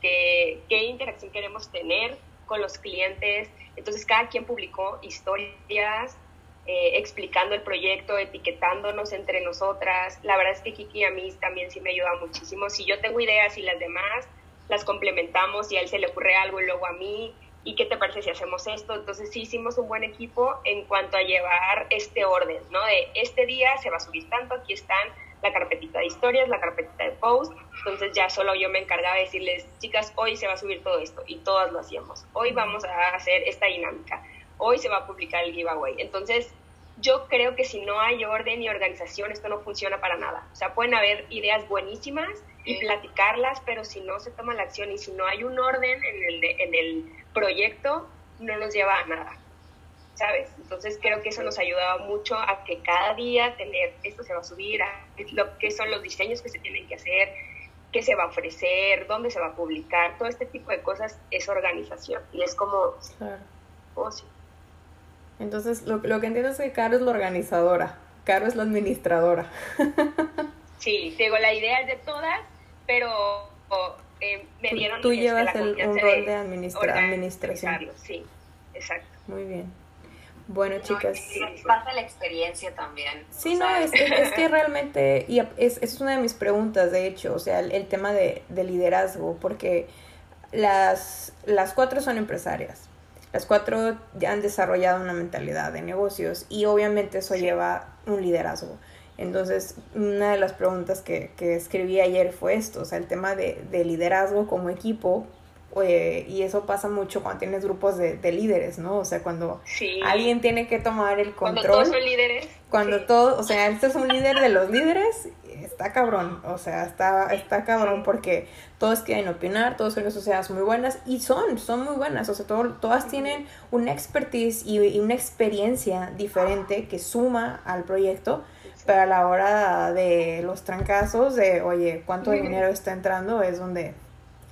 qué, qué interacción queremos tener con los clientes. Entonces cada quien publicó historias, eh, explicando el proyecto, etiquetándonos entre nosotras. La verdad es que Kiki a mí también sí me ayuda muchísimo. Si yo tengo ideas y las demás las complementamos y a él se le ocurre algo y luego a mí, ¿y qué te parece si hacemos esto? Entonces sí hicimos un buen equipo en cuanto a llevar este orden, ¿no? De este día se va a subir tanto, aquí están la carpetita de historias, la carpetita de post, entonces ya solo yo me encargaba de decirles, chicas, hoy se va a subir todo esto y todas lo hacíamos, hoy vamos a hacer esta dinámica, hoy se va a publicar el giveaway, entonces yo creo que si no hay orden y organización, esto no funciona para nada. O sea, pueden haber ideas buenísimas y platicarlas, pero si no se toma la acción y si no hay un orden en el, en el proyecto, no nos lleva a nada. ¿Sabes? Entonces creo que eso nos ayudaba mucho a que cada día tener, esto se va a subir, a lo que son los diseños que se tienen que hacer, qué se va a ofrecer, dónde se va a publicar, todo este tipo de cosas es organización y es como... Claro. Oh, sí. Entonces, lo, lo que entiendo es que Caro es la organizadora, Caro es la administradora. sí, digo, la idea es de todas, pero eh, me dieron... Tú, llevas el, un rol de, administración. Sí, exacto. Muy bien. Bueno, chicas. pasa la experiencia también. Sí, no, es, es, que realmente, y es, es una de mis preguntas, de hecho, o sea, el, tema de, de, liderazgo, porque las, las cuatro son empresarias. Las cuatro ya han desarrollado una mentalidad de negocios y obviamente eso lleva un liderazgo. Entonces, una de las preguntas que, que escribí ayer fue esto, o sea, el tema de, de liderazgo como equipo, eh, y eso pasa mucho cuando tienes grupos de, de líderes, ¿no? O sea, cuando alguien tiene que tomar el control. Cuando todos son líderes. Cuando todo, o sea, este es un líder de los líderes, está cabrón, o sea, está, está cabrón porque todos quieren opinar, todos son sociedades muy buenas y son, son muy buenas, o sea, todas tienen una expertise y, y, una experiencia diferente que suma al proyecto, pero a la hora de los trancazos, de, oye, ¿cuánto dinero está entrando? Es donde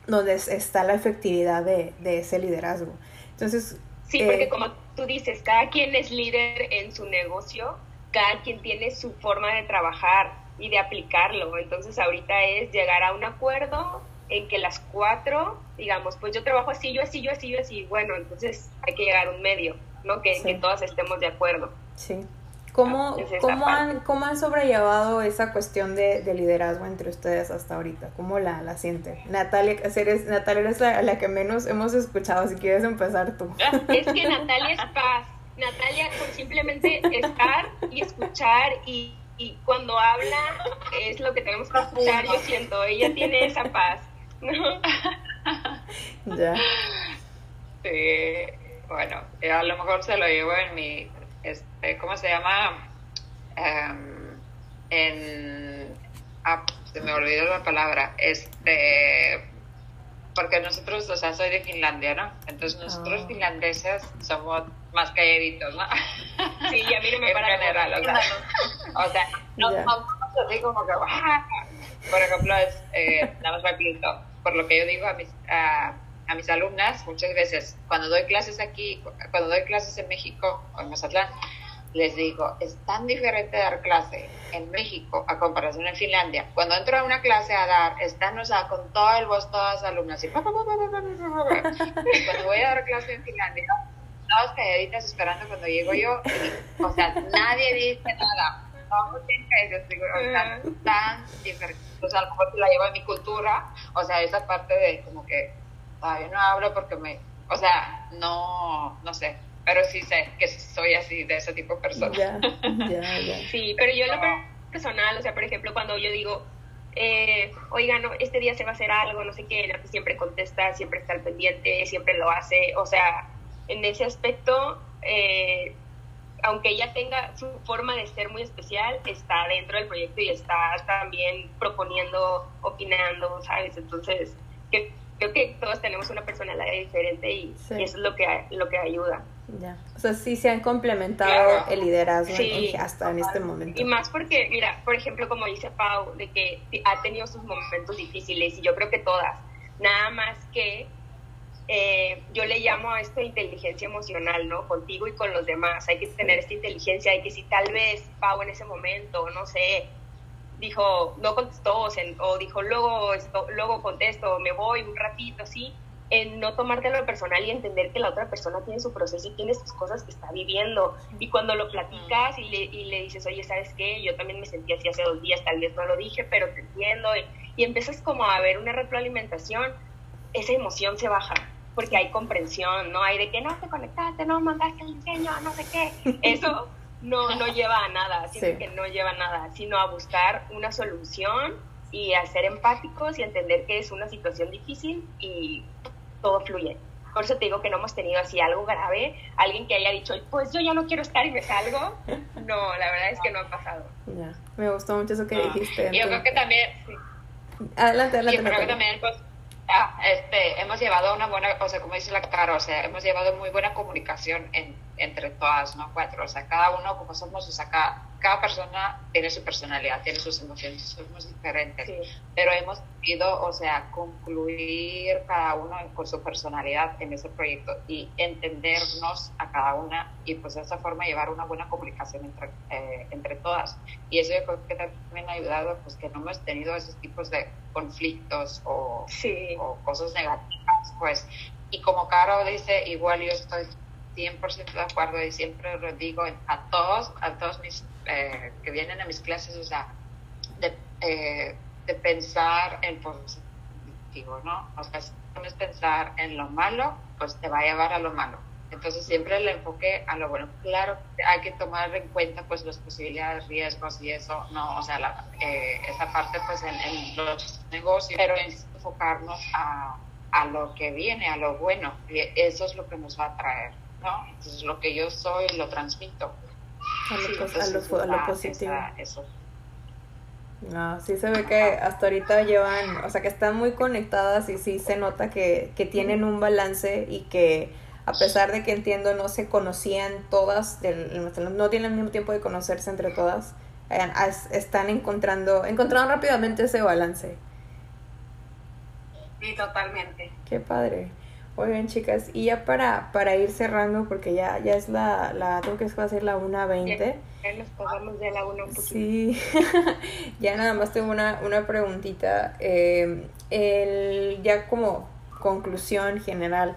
donde está la efectividad de, ese liderazgo. Entonces... Sí, porque eh, como tú dices, cada quien es líder en su negocio, cada quien tiene su forma de trabajar y de aplicarlo. Entonces ahorita es llegar a un acuerdo en que las cuatro, digamos, pues yo trabajo así, yo así, yo así, yo así. Bueno, entonces hay que llegar a un medio, ¿no? Que, que todas estemos de acuerdo. Sí. ¿Cómo, cómo, han, ¿Cómo han sobrellevado esa cuestión de, liderazgo entre ustedes hasta ahorita? ¿Cómo la, la sienten? Natalia, eres, Natalia eres la, la, que menos hemos escuchado, si quieres empezar tú. Es que Natalia es paz. Natalia, por simplemente estar y escuchar y, y cuando habla es lo que tenemos que escuchar, yo siento. Ella tiene esa paz. ya. Sí, bueno, a lo mejor se lo llevo en mi este, ¿cómo se llama? Em, en, ah, se me olvidó la palabra, este, porque nosotros, o sea, soy de Finlandia, ¿no? Entonces nosotros ah. finlandeses somos más calladitos, ¿no? Sí, a mí no me para general, o sea, o sea no somos así como que, por ejemplo, es, eh, nada más rapidito, por lo que yo digo a mis, a, a mis alumnas muchas veces cuando doy clases aquí, cuando doy clases en México o en Mazatlán, les digo, es tan diferente dar clase en México a comparación en Finlandia. Cuando entro a una clase a dar, están, o sea, con todo el voz, todas las alumnas, y cuando voy a dar clase en Finlandia, todas calladitas esperando cuando llego yo, o sea, nadie dice nada. Todos o sea, tan diferente. O sea, a lo mejor la llevo en mi cultura, o sea, esa parte de como que todavía no hablo porque me, o sea, no, no sé, pero sí sé que soy así, de ese tipo de persona. Ya, ya, Sí, pero yo lo personal, o sea, por ejemplo, cuando yo digo, eh, oiga, no, este día se va a hacer algo, no sé qué, siempre contesta, siempre está al pendiente, siempre lo hace, o sea, en ese aspecto, eh, aunque ella tenga su forma de ser muy especial, está dentro del proyecto y está también proponiendo, opinando, ¿sabes? Entonces, que creo que todos tenemos una personalidad diferente y, eso es lo que, lo que ayuda. Ya. O sea, sí se han complementado el liderazgo hasta en este momento. Y más porque, mira, por ejemplo, como dice Pau, de que ha tenido sus momentos difíciles y yo creo que todas. Nada más que eh, yo le llamo a esto inteligencia emocional, ¿no? Contigo y con los demás. Hay que tener esta inteligencia, hay que si tal vez Pau en ese momento, no sé, dijo, no contestó, o, dijo, luego, esto, luego contesto, me voy un ratito, así, en no tomártelo personal y entender que la otra persona tiene su proceso y tiene sus cosas que está viviendo. Y cuando lo platicas y le, y le dices, oye, ¿sabes qué? Yo también me sentí así hace dos días, tal vez no lo dije, pero te entiendo. Y, y empiezas como a ver una retroalimentación, esa emoción se baja. porque hay comprensión, no hay de que no te conectaste, no mandaste el diseño, no sé qué. Eso no, no lleva a nada, sino que no lleva a nada, sino a buscar una solución y a ser empáticos y entender que es una situación difícil y todo fluye. Por eso te digo que no hemos tenido así algo grave, alguien que haya dicho, pues yo ya no quiero estar y me salgo. No, la verdad es que no ha pasado. Ya, me gustó mucho eso que dijiste. Yo creo que también... Adelante, adelante. Yo creo que también, pues, ah, este, hemos llevado una buena, o sea, como dice la Caro, o sea, hemos llevado muy buena comunicación en, entre todas, ¿no? Cuatro, o sea, cada uno como somos, o sea, cada, cada persona tiene su personalidad, tiene sus emociones, somos diferentes, pero hemos ido, o sea, concluir cada uno con su personalidad en ese proyecto y entendernos a cada una y pues de esa forma llevar una buena comunicación entre, eh, entre todas. Y eso yo creo que también ha ayudado, pues que no hemos tenido esos tipos de conflictos o, o cosas negativas, pues. Y como Caro dice, igual yo estoy 100% de acuerdo y siempre lo digo a todos, a todos mis eh, que vienen a mis clases, o sea, de, eh, pensar en positivo, ¿no? O sea, si no es pensar en lo malo, pues te va a llevar a lo malo. Entonces siempre el enfoque a lo bueno. Claro, hay que tomar en cuenta pues las posibilidades, riesgos y eso, no, o sea, la, eh, esa parte pues en, los negocios, pero enfocarnos a, a lo que viene, a lo bueno, eso es lo que nos va a traer, ¿no? Entonces lo que yo soy lo transmito a lo, a lo, positivo. No, sí se ve que hasta ahorita llevan, o sea, que están muy conectadas y sí se nota que, que tienen un balance y que a pesar de que entiendo no se conocían todas, no tienen el mismo tiempo de conocerse entre todas, eh, están encontrando, encontrando rápidamente ese balance. Sí, totalmente. Qué padre. Oigan, chicas, y ya para, para ir cerrando, porque ya, ya es la, la, tengo que hacer la 1.20. Ya, nos pasamos de la 1 un Sí, ya nada más tengo una, una preguntita. Eh, el, ya como conclusión general,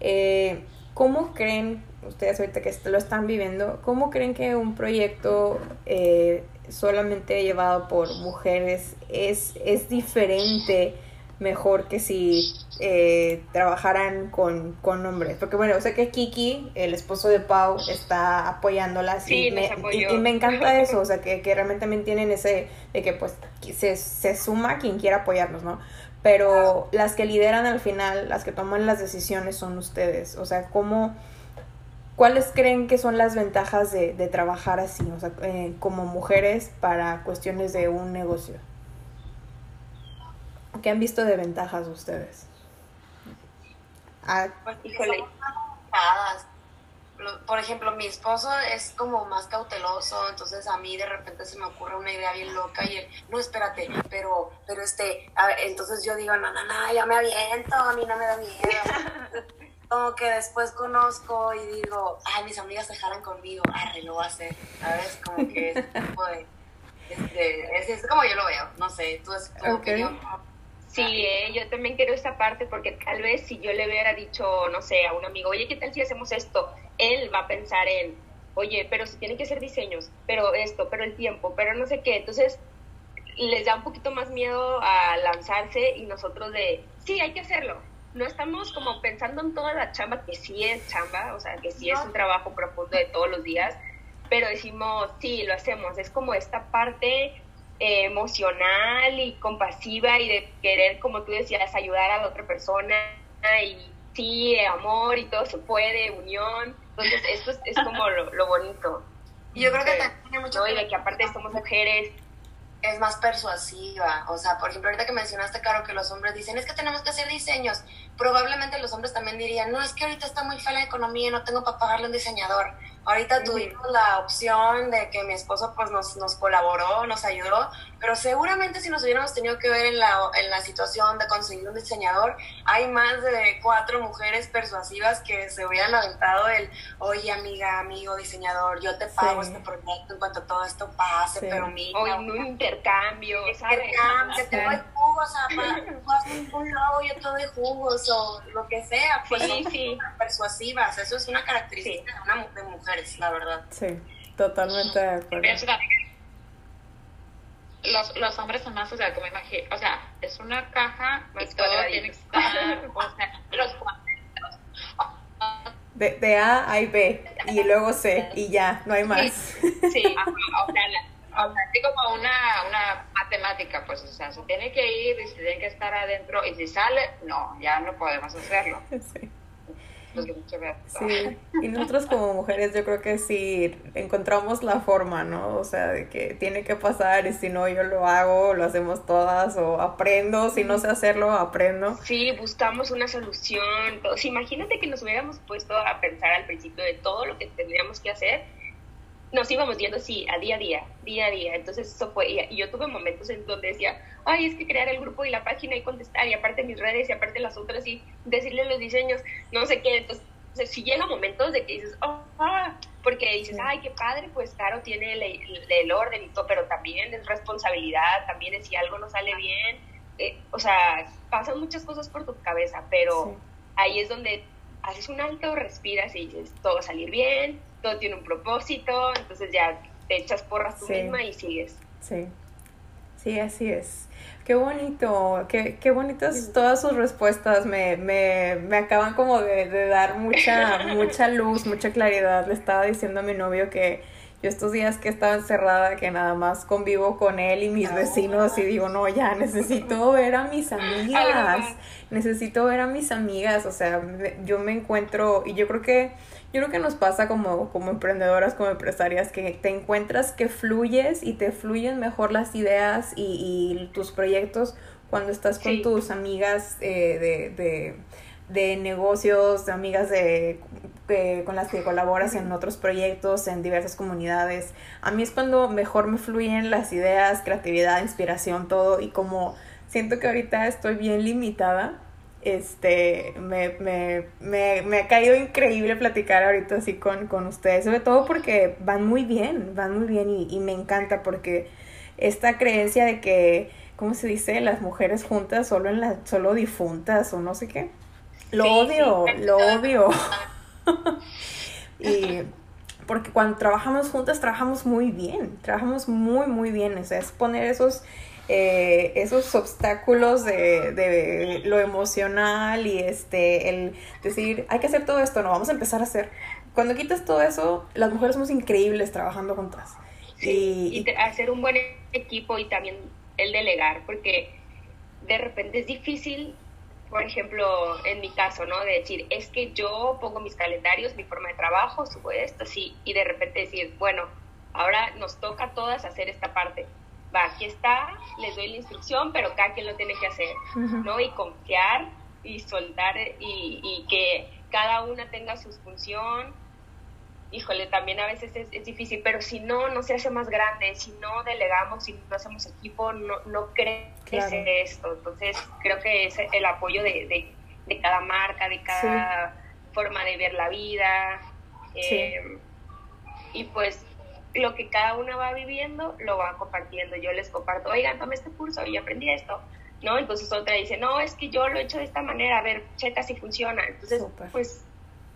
eh, ¿cómo creen, ustedes ahorita que lo están viviendo, cómo creen que un proyecto eh, solamente llevado por mujeres es, es diferente? Mejor que si eh, trabajaran con, con, hombres. Porque bueno, sé que Kiki, el esposo de Pau, está apoyándolas y, me, y, me encanta eso, o sea, que, que, realmente también tienen ese, de que pues se, se suma quien quiera apoyarnos, ¿no? Pero las que lideran al final, las que toman las decisiones son ustedes, o sea, ¿cómo... ¿Cuáles creen que son las ventajas de, de trabajar así, o sea, eh, como mujeres para cuestiones de un negocio? ¿Qué han visto de ventajas ustedes? Ah, pues, Por ejemplo, mi esposo es como más cauteloso, entonces a mí de repente se me ocurre una idea bien loca y él, no, espérate, pero, pero este, entonces yo digo, no, no, no, ya me aviento, a mí no me da miedo. como que después conozco y digo, ay, mis amigas se jalan conmigo, arre, lo voy a hacer, ¿sabes? Como que ese tipo de, este, es, como yo lo veo, no sé, tú es tu opinión. Sí, eh, yo también quiero esa parte porque tal vez si yo le hubiera dicho, no sé, a un amigo, oye, ¿qué tal si hacemos esto? Él va a pensar en, oye, pero si tienen que ser diseños, pero esto, pero el tiempo, pero no sé qué. Entonces, les da un poquito más miedo a lanzarse y nosotros de, sí, hay que hacerlo. No estamos como pensando en toda la chamba, que sí es chamba, o sea, que sí es un trabajo profundo de todos los días, pero decimos, sí, lo hacemos. Es como esta parte emocional y compasiva y de querer, como tú decías, ayudar a la otra persona y sí, amor y todo se puede, unión. Entonces, esto es, como lo, bonito. Y yo creo que también tiene mucho Y de que aparte somos mujeres. Es más persuasiva. O sea, por ejemplo, ahorita que mencionaste, Caro, que los hombres dicen, es que tenemos que hacer diseños. Probablemente los hombres también dirían, no, es que ahorita está muy fea la economía y no tengo para pagarle un diseñador Ahorita tuvimos la opción de que mi esposo pues nos, nos colaboró, nos ayudó, pero seguramente si nos hubiéramos tenido que ver en la, en la situación de conseguir un diseñador, hay más de cuatro mujeres persuasivas que se hubieran aventado el, oye amiga, amigo, diseñador, yo te pago este proyecto en cuanto todo esto pase, pero mira... O un intercambio, Intercambio, te doy jugos, o un logo, yo te doy jugos, o lo que sea, pues sí, sí. persuasivas, eso es una característica de una de mujer la verdad. Sí, totalmente de acuerdo. Los, los hombres son más, o sea, como imagino, o sea, es una caja y todo tiene que estar, o sea, los de, A hay B y luego C y ya, no hay más. Sí, o sea, así como una, una matemática, pues, o sea, se tiene que ir y se tiene que estar adentro y si sale, no, ya no podemos hacerlo. Sí. Sí, y nosotros como mujeres yo creo que sí encontramos la forma, ¿no? O sea, de que tiene que pasar y si no yo lo hago, lo hacemos todas o aprendo, si no sé hacerlo, aprendo. Sí, buscamos una solución. imagínate que nos hubiéramos puesto a pensar al principio de todo lo que tendríamos que hacer nos íbamos yendo así, a día a día, día a día. Entonces eso fue, y yo tuve momentos en donde decía, ay, es que crear el grupo y la página y contestar, y aparte mis redes, y aparte las otras, y decirle los diseños, no sé qué. Entonces, si llega momentos de que dices, oh, ah", porque dices, ay, qué padre, pues claro, tiene el, orden y todo, pero también es responsabilidad, también es si algo no sale bien. Eh, o sea, pasan muchas cosas por tu cabeza, pero ahí es donde haces un alto, respiras y dices, todo va a salir bien, todo tiene un propósito, entonces ya te echas porras tú misma y sigues. Sí, sí, así es. Qué bonito, qué, qué bonitas todas sus respuestas, me, me, me acaban como de, de dar mucha, mucha luz, mucha claridad. Le estaba diciendo a mi novio que yo estos días que estaba encerrada, que nada más convivo con él y mis vecinos y digo, no, ya necesito ver a mis amigas, necesito ver a mis amigas, o sea, yo me encuentro y yo creo que yo creo que nos pasa como, como emprendedoras, como empresarias, que te encuentras que fluyes y te fluyen mejor las ideas y, tus proyectos cuando estás con tus amigas eh, de, de, de, negocios, amigas de, con las que colaboras en otros proyectos, en diversas comunidades. A mí es cuando mejor me fluyen las ideas, creatividad, inspiración, todo. Y como siento que ahorita estoy bien limitada, este, me, me, me, me, ha caído increíble platicar ahorita así con, con ustedes, sobre todo porque van muy bien, van muy bien y, y, me encanta porque esta creencia de que, ¿cómo se dice? Las mujeres juntas solo en la, solo difuntas o no sé qué. Lo odio, lo odio. y porque cuando trabajamos juntas trabajamos muy bien, trabajamos muy, muy bien. O sea, es poner esos eh, esos obstáculos de, de, lo emocional y este, el decir, hay que hacer todo esto, no, vamos a empezar a hacer. Cuando quitas todo eso, las mujeres somos increíbles trabajando juntas. y, hacer un buen equipo y también el delegar, porque de repente es difícil, por ejemplo, en mi caso, ¿no? De decir, es que yo pongo mis calendarios, mi forma de trabajo, subo esto, sí, y de repente decir, bueno, ahora nos toca a todas hacer esta parte va, aquí está, les doy la instrucción, pero cada quien lo tiene que hacer, ¿no? Y confiar y soltar y, y, que cada una tenga su función. Híjole, también a veces es, es, difícil, pero si no, no se hace más grande, si no delegamos, si no hacemos equipo, no, no crece esto. Entonces, creo que es el apoyo de, de, de cada marca, de cada forma de ver la vida. Eh, y pues lo que cada una va viviendo lo va compartiendo. Yo les comparto, oigan, tomé este curso y aprendí esto, ¿no? Entonces otra dice, no, es que yo lo he hecho de esta manera, a ver, checa si funciona. Entonces, pues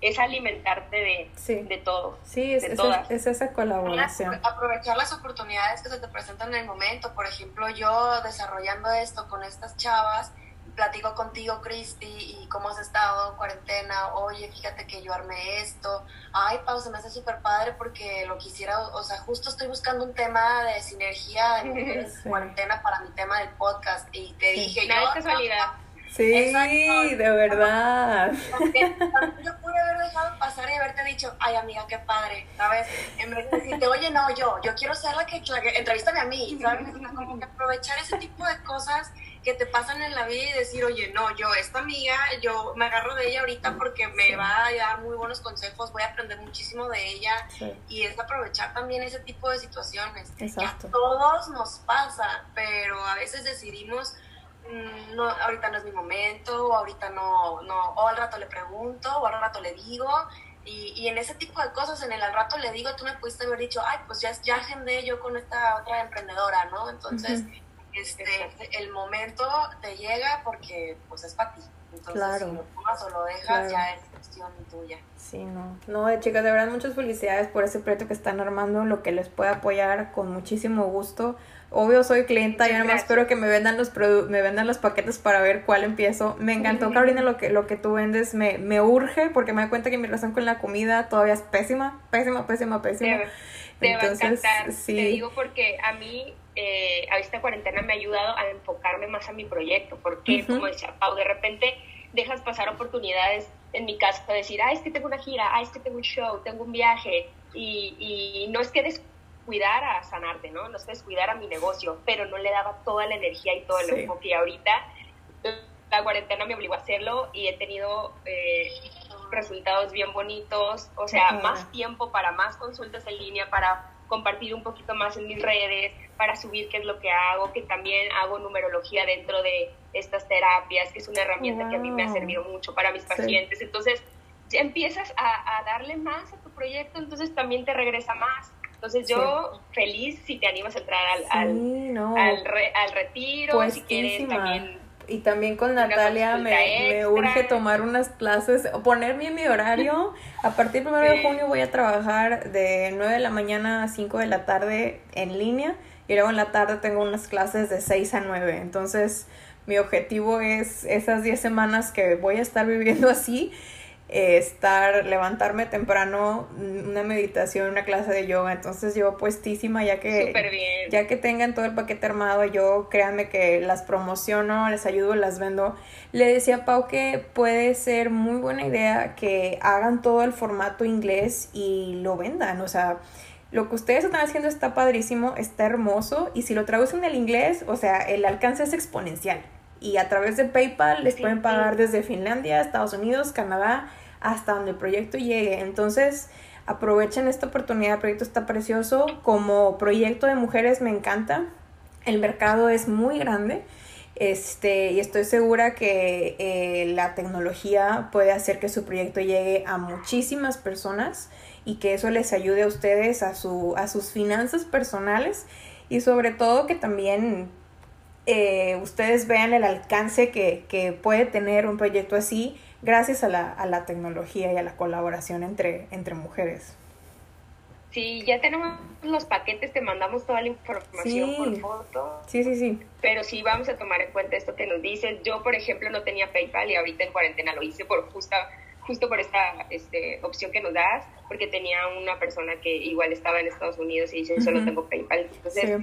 es alimentarte de, de todo. Sí, es, es, esa colaboración. Aprovechar las oportunidades que se te presentan en el momento. Por ejemplo, yo desarrollando esto con estas chavas, platico contigo, Cristi, y cómo has estado en cuarentena. Oye, fíjate que yo armé esto. Ay, Pau, se me hace súper padre porque lo quisiera, o sea, justo estoy buscando un tema de sinergia en, cuarentena para mi tema del podcast. Y te dije, no, yo. casualidad. Sí, de verdad. yo pude haber dejado pasar y haberte dicho, ay amiga, qué padre, ¿sabes? En vez de decirte, oye, no, yo, yo quiero ser la que, la que entrevístame a mí, ¿sabes? Como que aprovechar ese tipo de cosas que te pasan en la vida y decir, oye, no, yo, esta amiga, yo me agarro de ella ahorita porque me va a dar muy buenos consejos, voy a aprender muchísimo de ella y es aprovechar también ese tipo de situaciones. Exacto. a todos nos pasa, pero a veces decidimos, no, ahorita no es mi momento, o ahorita no, no, o al rato le pregunto, o al rato le digo. Y, y, en ese tipo de cosas, en el al rato le digo, tú me pudiste haber dicho, ay, pues ya, ya agendé yo con esta otra emprendedora, ¿no? Entonces, este, el momento te llega porque pues es para ti. Entonces, si lo tomas o lo dejas, ya es cuestión tuya. Sí, no. No, chicas, de verdad, muchas felicidades por ese proyecto que están armando, lo que les puede apoyar con muchísimo gusto. Obvio, soy clienta, y además espero que me vendan los me vendan los paquetes para ver cuál empiezo. Me encantó, Carolina, lo que, lo que tú vendes. Me, me urge porque me doy cuenta que mi relación con la comida todavía es pésima, pésima, pésima, pésima. Te, va a encantar. Te digo porque a mí eh, a esta cuarentena me ha ayudado a enfocarme más a mi proyecto, porque como decía Pau, de repente dejas pasar oportunidades, en mi caso, de decir, ah, es que tengo una gira, ah, es que tengo un show, tengo un viaje, y, y no es que descuidar a sanarte, ¿no? No que descuidar a mi negocio, pero no le daba toda la energía y todo el enfoque, y ahorita la cuarentena me obligó a hacerlo y he tenido... Eh, resultados bien bonitos, o sea, más tiempo para más consultas en línea, para compartir un poquito más en mis redes, para subir qué es lo que hago, que también hago numerología dentro de estas terapias, que es una herramienta que a mí me ha servido mucho para mis pacientes. Entonces, ya empiezas a, darle más a tu proyecto, entonces también te regresa más. Entonces yo feliz si te animas a entrar al, al, al, retiro, si quieres también y también con Natalia me, me, urge tomar unas clases, o ponerme en mi horario. A partir del 1 de junio voy a trabajar de 9 de la mañana a 5 de la tarde en línea y luego en la tarde tengo unas clases de 6 a 9. Entonces mi objetivo es esas 10 semanas que voy a estar viviendo así eh, estar, levantarme temprano, una meditación, una clase de yoga, entonces yo puestísima ya que ya que tengan todo el paquete armado, yo créanme que las promociono, les ayudo, las vendo. Le decía a Pau que puede ser muy buena idea que hagan todo el formato inglés y lo vendan, o sea, lo que ustedes están haciendo está padrísimo, está hermoso y si lo traducen al inglés, o sea, el alcance es exponencial. Y a través de PayPal les pueden pagar desde Finlandia, Estados Unidos, Canadá, hasta donde el proyecto llegue. Entonces, aprovechen esta oportunidad, el proyecto está precioso. Como proyecto de mujeres me encanta. El mercado es muy grande. Este, y estoy segura que eh, la tecnología puede hacer que su proyecto llegue a muchísimas personas y que eso les ayude a ustedes a, su, a sus finanzas personales y sobre todo que también eh, ustedes vean el alcance que, que puede tener un proyecto así gracias a la, a la tecnología y a la colaboración entre, entre mujeres. Sí, ya tenemos los paquetes, te mandamos toda la información por foto. Sí, sí, sí. Pero sí vamos a tomar en cuenta esto que nos dices. Yo, por ejemplo, no tenía PayPal y ahorita en cuarentena lo hice por justa, justo por esta este, opción que nos das, porque tenía una persona que igual estaba en Estados Unidos y dice, solo tengo PayPal. Entonces,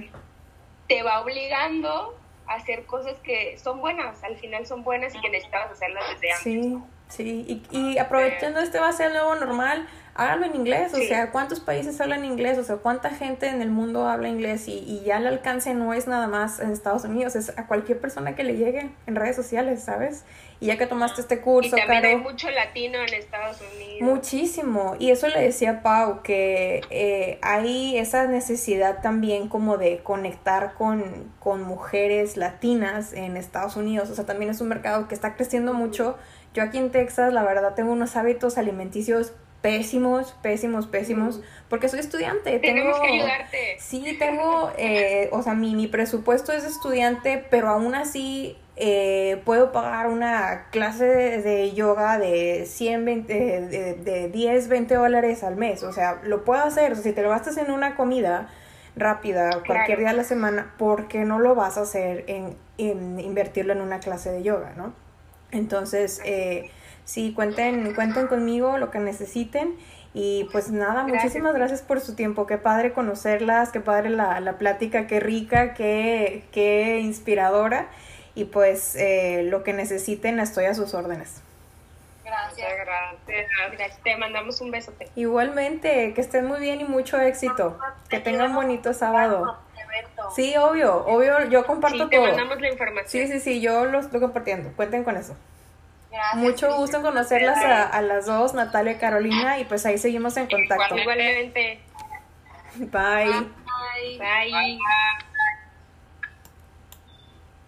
te va obligando hacer cosas que son buenas, al final son buenas y que necesitabas hacerlas desde antes. Sí, sí, y, y aprovechando este va a ser el nuevo normal, háganlo en inglés, o sea, ¿cuántos países hablan inglés? O sea, ¿cuánta gente en el mundo habla inglés? Y, y ya el alcance no es nada más en Estados Unidos, es a cualquier persona que le llegue en redes sociales, ¿sabes? Y ya que tomaste este curso, y también hay mucho latino en Estados Unidos. Muchísimo. Y eso le decía Pau, que eh, hay esa necesidad también como de conectar con, con mujeres latinas en Estados Unidos. O sea, también es un mercado que está creciendo mucho. Yo aquí en Texas, la verdad, tengo unos hábitos alimenticios pésimos, pésimos, pésimos, porque soy estudiante. Tenemos que ayudarte. Sí, tengo, eh, o sea, mi, mi presupuesto es estudiante, pero aún así eh, puedo pagar una clase de, yoga de 100, 20, de, de, 10, 20 dólares al mes. O sea, lo puedo hacer. O sea, si te lo gastas en una comida rápida cualquier día de la semana, ¿por qué no lo vas a hacer en, invertirlo en una clase de yoga, no? Entonces, eh, sí, cuenten, cuenten conmigo lo que necesiten. Y pues nada, muchísimas gracias por su tiempo. Qué padre conocerlas, qué padre la, la plática, qué rica, qué, qué inspiradora y pues eh, lo que necesiten estoy a sus órdenes. Gracias. gracias. Te mandamos un beso. Igualmente, que estén muy bien y mucho éxito. Que tengan un bonito sábado. Sí, obvio, obvio, yo comparto sí, te mandamos la información. Sí, sí, sí, yo lo estoy compartiendo. Cuenten con eso. Gracias, Mucho gusto en conocerlas a, las dos, Natalia y Carolina, y pues ahí seguimos en contacto. Igualmente. Bye. Bye. Bye.